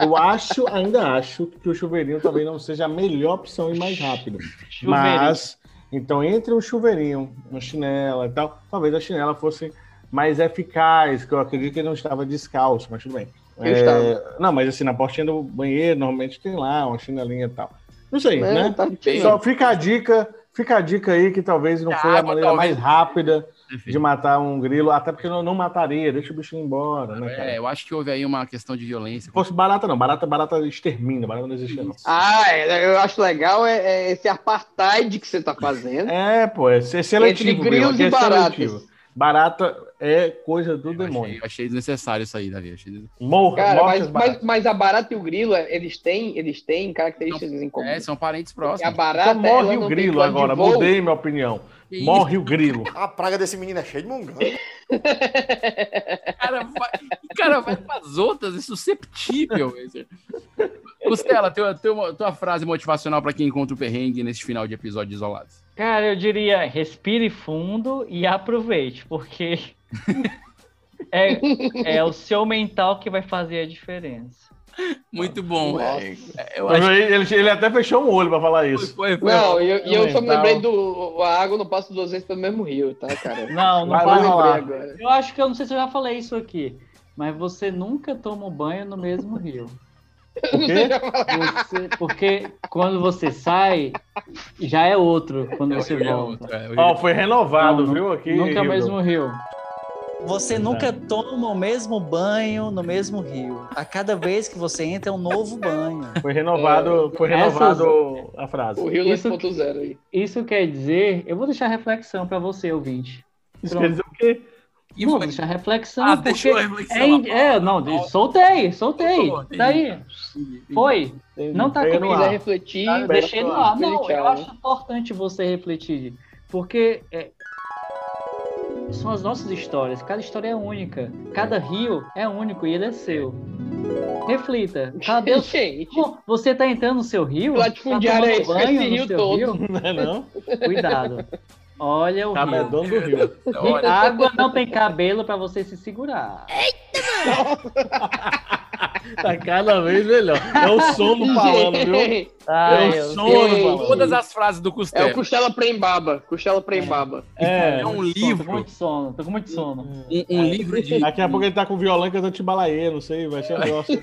eu acho, ainda acho, que o chuveirinho também não seja a melhor opção e mais rápido. Mas, então, entre um chuveirinho, uma chinela e tal, talvez a chinela fosse mais eficaz, que eu acredito que ele não estava descalço, mas tudo bem. Eu É, estava. Não, mas assim, na portinha do banheiro, normalmente tem lá uma chinelinha e tal. Não sei, É, né? tá. Só fica a dica, fica a dica aí que talvez não foi a maneira talvez. mais rápida de matar um grilo, até porque não, não mataria, deixa o bichinho embora, né, cara? É, eu acho que houve aí uma questão de violência. Se fosse barata, não. Barata, barata extermina, barata não existe, não. Ah, é, eu acho legal é, é esse apartheid que você tá fazendo. É, pô, é seletivo. Entre grilos e é baratas. seletivo. Barata é coisa do demônio. Eu achei desnecessário isso aí, Davi. Achei... Morra, Cara, mas, mas, mas a barata e o grilo, eles têm, eles têm características em comum. É, são parentes próximos. E a barata, Só morre ela o grilo tem agora, mudei minha opinião. Que Morre o grilo. A praga desse menino é cheia de mungão. O cara vai, cara vai pras outras, é susceptível. Costela, tua, tua, tua frase motivacional pra quem encontra o perrengue nesse final de episódio isolados. Cara, eu diria respire fundo e aproveite, porque é, é o seu mental que vai fazer a diferença. Muito bom. Acho ele, ele- ele até fechou um olho pra falar isso. Foi, foi, Não, e eu, eu só me lembrei do. A água não passa duas vezes pelo mesmo rio, tá, cara? Não, não Vai pode lá. Eu acho que eu não sei se eu já falei isso aqui, mas você nunca toma um banho no mesmo rio. Por quê? Você- porque quando você sai, já é outro quando você É volta. outro, é, Ó, foi renovado, Não, viu? Aqui. Nunca é o Hildo. mesmo rio. Você nunca toma o mesmo banho no mesmo rio. A cada vez que você entra é um novo banho. Foi renovado, foi Essas- renovado a frase. O rio Isso- 2.0 aí. Isso quer dizer, eu vou deixar reflexão para você, ouvinte. Isso Pronto. quer dizer o quê? E foi? deixar a reflexão. Ah, deixou a reflexão É, é, não, de- soltei, soltei. Soltou, entendi. Daí, foi. Não tá comigo. quiser refletir, Tá, deixei no ar. Não, eu acho importante você refletir, porque é, são as nossas histórias. Cada história é única. Cada rio é único e ele é seu. Reflita. Cadê o... Você tá entrando no seu rio? Latifundiário tá é banho esse no rio seu todo. rio? Não é não? Cuidado. Olha o Tá rio. medando do rio. Olha, Água não tem cabelo pra você se segurar. Tá cada vez melhor. É o sono falando, viu? Ai, É o sono sei. falando. todas as frases do É Costela. o Costela Prembaba. Costela Prembaba. É, É um Tô com livro, muito sono, tô com muito sono. um, um livro de. Daqui a pouco ele tá com violão cantando Timbalaê, não sei, vai ser um negócio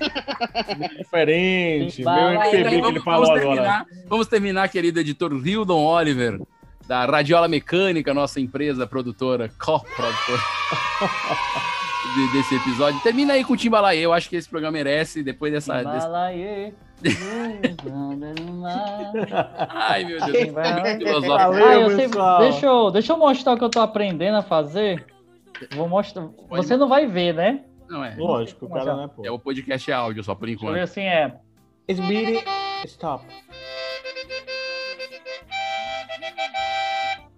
meio diferente, Timbalaê. MPB que ele vamos, falou vamos agora. vamos terminar, querido editor Hildon Oliver, da Radiola Mecânica, nossa empresa produtora, co-produtora de- desse episódio. Termina aí com o Timbalaê, eu acho que esse programa merece, depois dessa... desse- Timbalaê, mar. Ai, meu Deus. Valeu, Ah, eu sei- deixa, eu, deixa eu mostrar o que eu tô aprendendo a fazer. Vou mostrar. Você não vai ver, né? Não é, Lógico, o cara não é pô. é o podcast é áudio só, por Deixa eu ver enquanto. assim, é. Speedy, stop.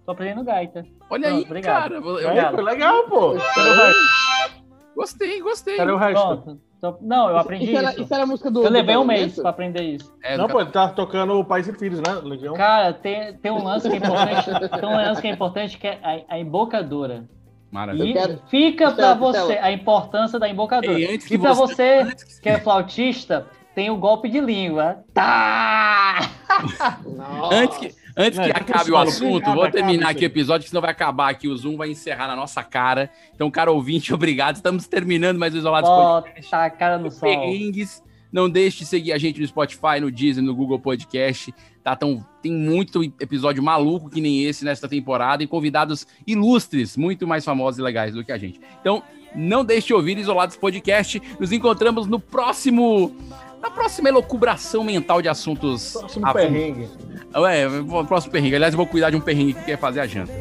Tô aprendendo gaita. Olha aí, Pronto, obrigado. cara, eu- Aí, Obrigado. foi legal, pô. Gostei, gostei. Cadê o resto? Pronto. Tô- Não, eu aprendi Isso era, isso. isso era a música do. Eu levei do um mês pra aprender isso. É, Não, pô, ele tá tocando Pais e Filhos, né, Legião? Cara, tem, tem um lance que é importante. tem um lance que é importante que é a, a embocadura. Maravilha. E quero- fica pra Costela, você a importância da embocadura. E E pra você- você que é flautista, tem o golpe de língua. Tá! Nossa. Antes que, antes Não, que acabe o assunto, acaba, vou terminar acaba aqui o episódio, senão vai acabar aqui. O Zoom vai encerrar na nossa cara. Então, cara ouvinte, obrigado. Estamos terminando mais o Isolados Podcast. Bota a cara no sol. Perrengues. Não deixe de seguir a gente no Spotify, no Disney, no Google Podcast. Tá tão, tem muito episódio maluco que nem esse nesta temporada e convidados ilustres, muito mais famosos e legais do que a gente. Então, não deixe de ouvir Isolados Podcast. Nos encontramos no próximo. Na próxima elocubração mental de assuntos. Próximo a- perrengue. É, o próximo perrengue. Aliás, eu vou cuidar de um perrengue que quer fazer a janta.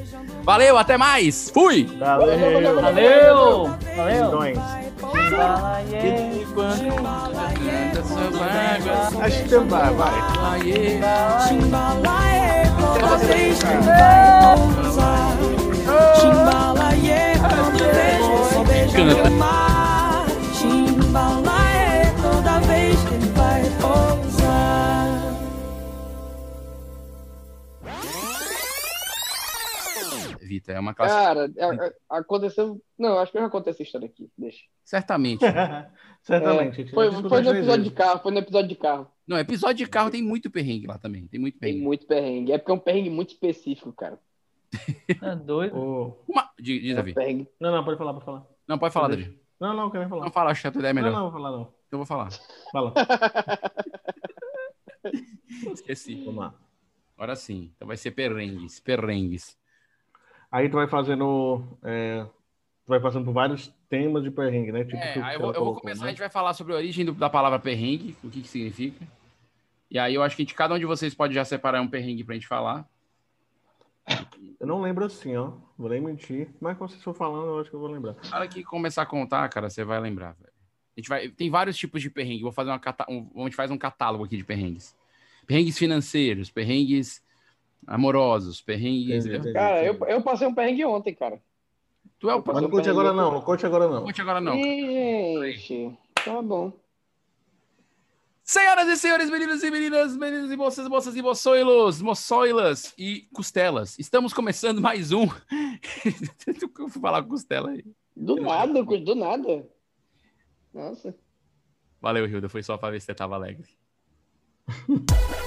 Valeu, até mais! Fui! Valeu, Valeu! Valeu! Acho que vai. Vai só Vita, é uma classe. Cara, a- a- aconteceu. Não, acho que eu já contei essa história aqui. Deixa. Certamente. Certamente. É, foi, foi no episódio de carro, foi no episódio de carro. Não, episódio de carro tem muito perrengue lá também. Tem muito Tem perrengue. muito perrengue. É porque é um perrengue muito específico, cara. É doido. Uma... Diz, diz, É Davi. perrengue. Não, não, pode falar, pode falar. Não, pode falar, Davi. Não, não, eu quero falar. Não fala, acho que a tua ideia é melhor. Não, não, vou falar não. Eu vou falar. Fala. Esqueci. Vamos lá. Agora sim. Então vai ser perrengues, perrengues. Aí tu vai fazendo. é, tu vai passando por vários temas de perrengue, né? Tipo, É, eu que vou, eu vou colocou, começar, né? a gente vai falar sobre a origem do- da palavra perrengue, o que que significa. E aí eu acho que de cada um de vocês pode já separar um perrengue pra gente falar. Eu não lembro assim, ó. Vou nem mentir. Mas quando vocês for falando, eu acho que eu vou lembrar. Na hora que começar a contar, cara, você vai lembrar, velho. A gente vai, tem vários tipos de perrengue. Vou fazer uma cata, um, a gente faz um catálogo aqui de perrengues. Perrengues financeiros, perrengues amorosos, perrengues. Entendi, entendi. Cara, eu, eu passei um perrengue ontem, cara. Tu é o Mas não conte agora não, não conte agora não. Conte agora não. Ih, gente. Tá bom. Senhoras e senhores, meninos e meninas, meninos e moças, moças e moçoilos, moçoilas e costelas. Estamos começando mais um. Eu fui falar costela aí. Do nada, do nada. Nossa. Valeu, Hilda. Foi só pra ver se você tava alegre.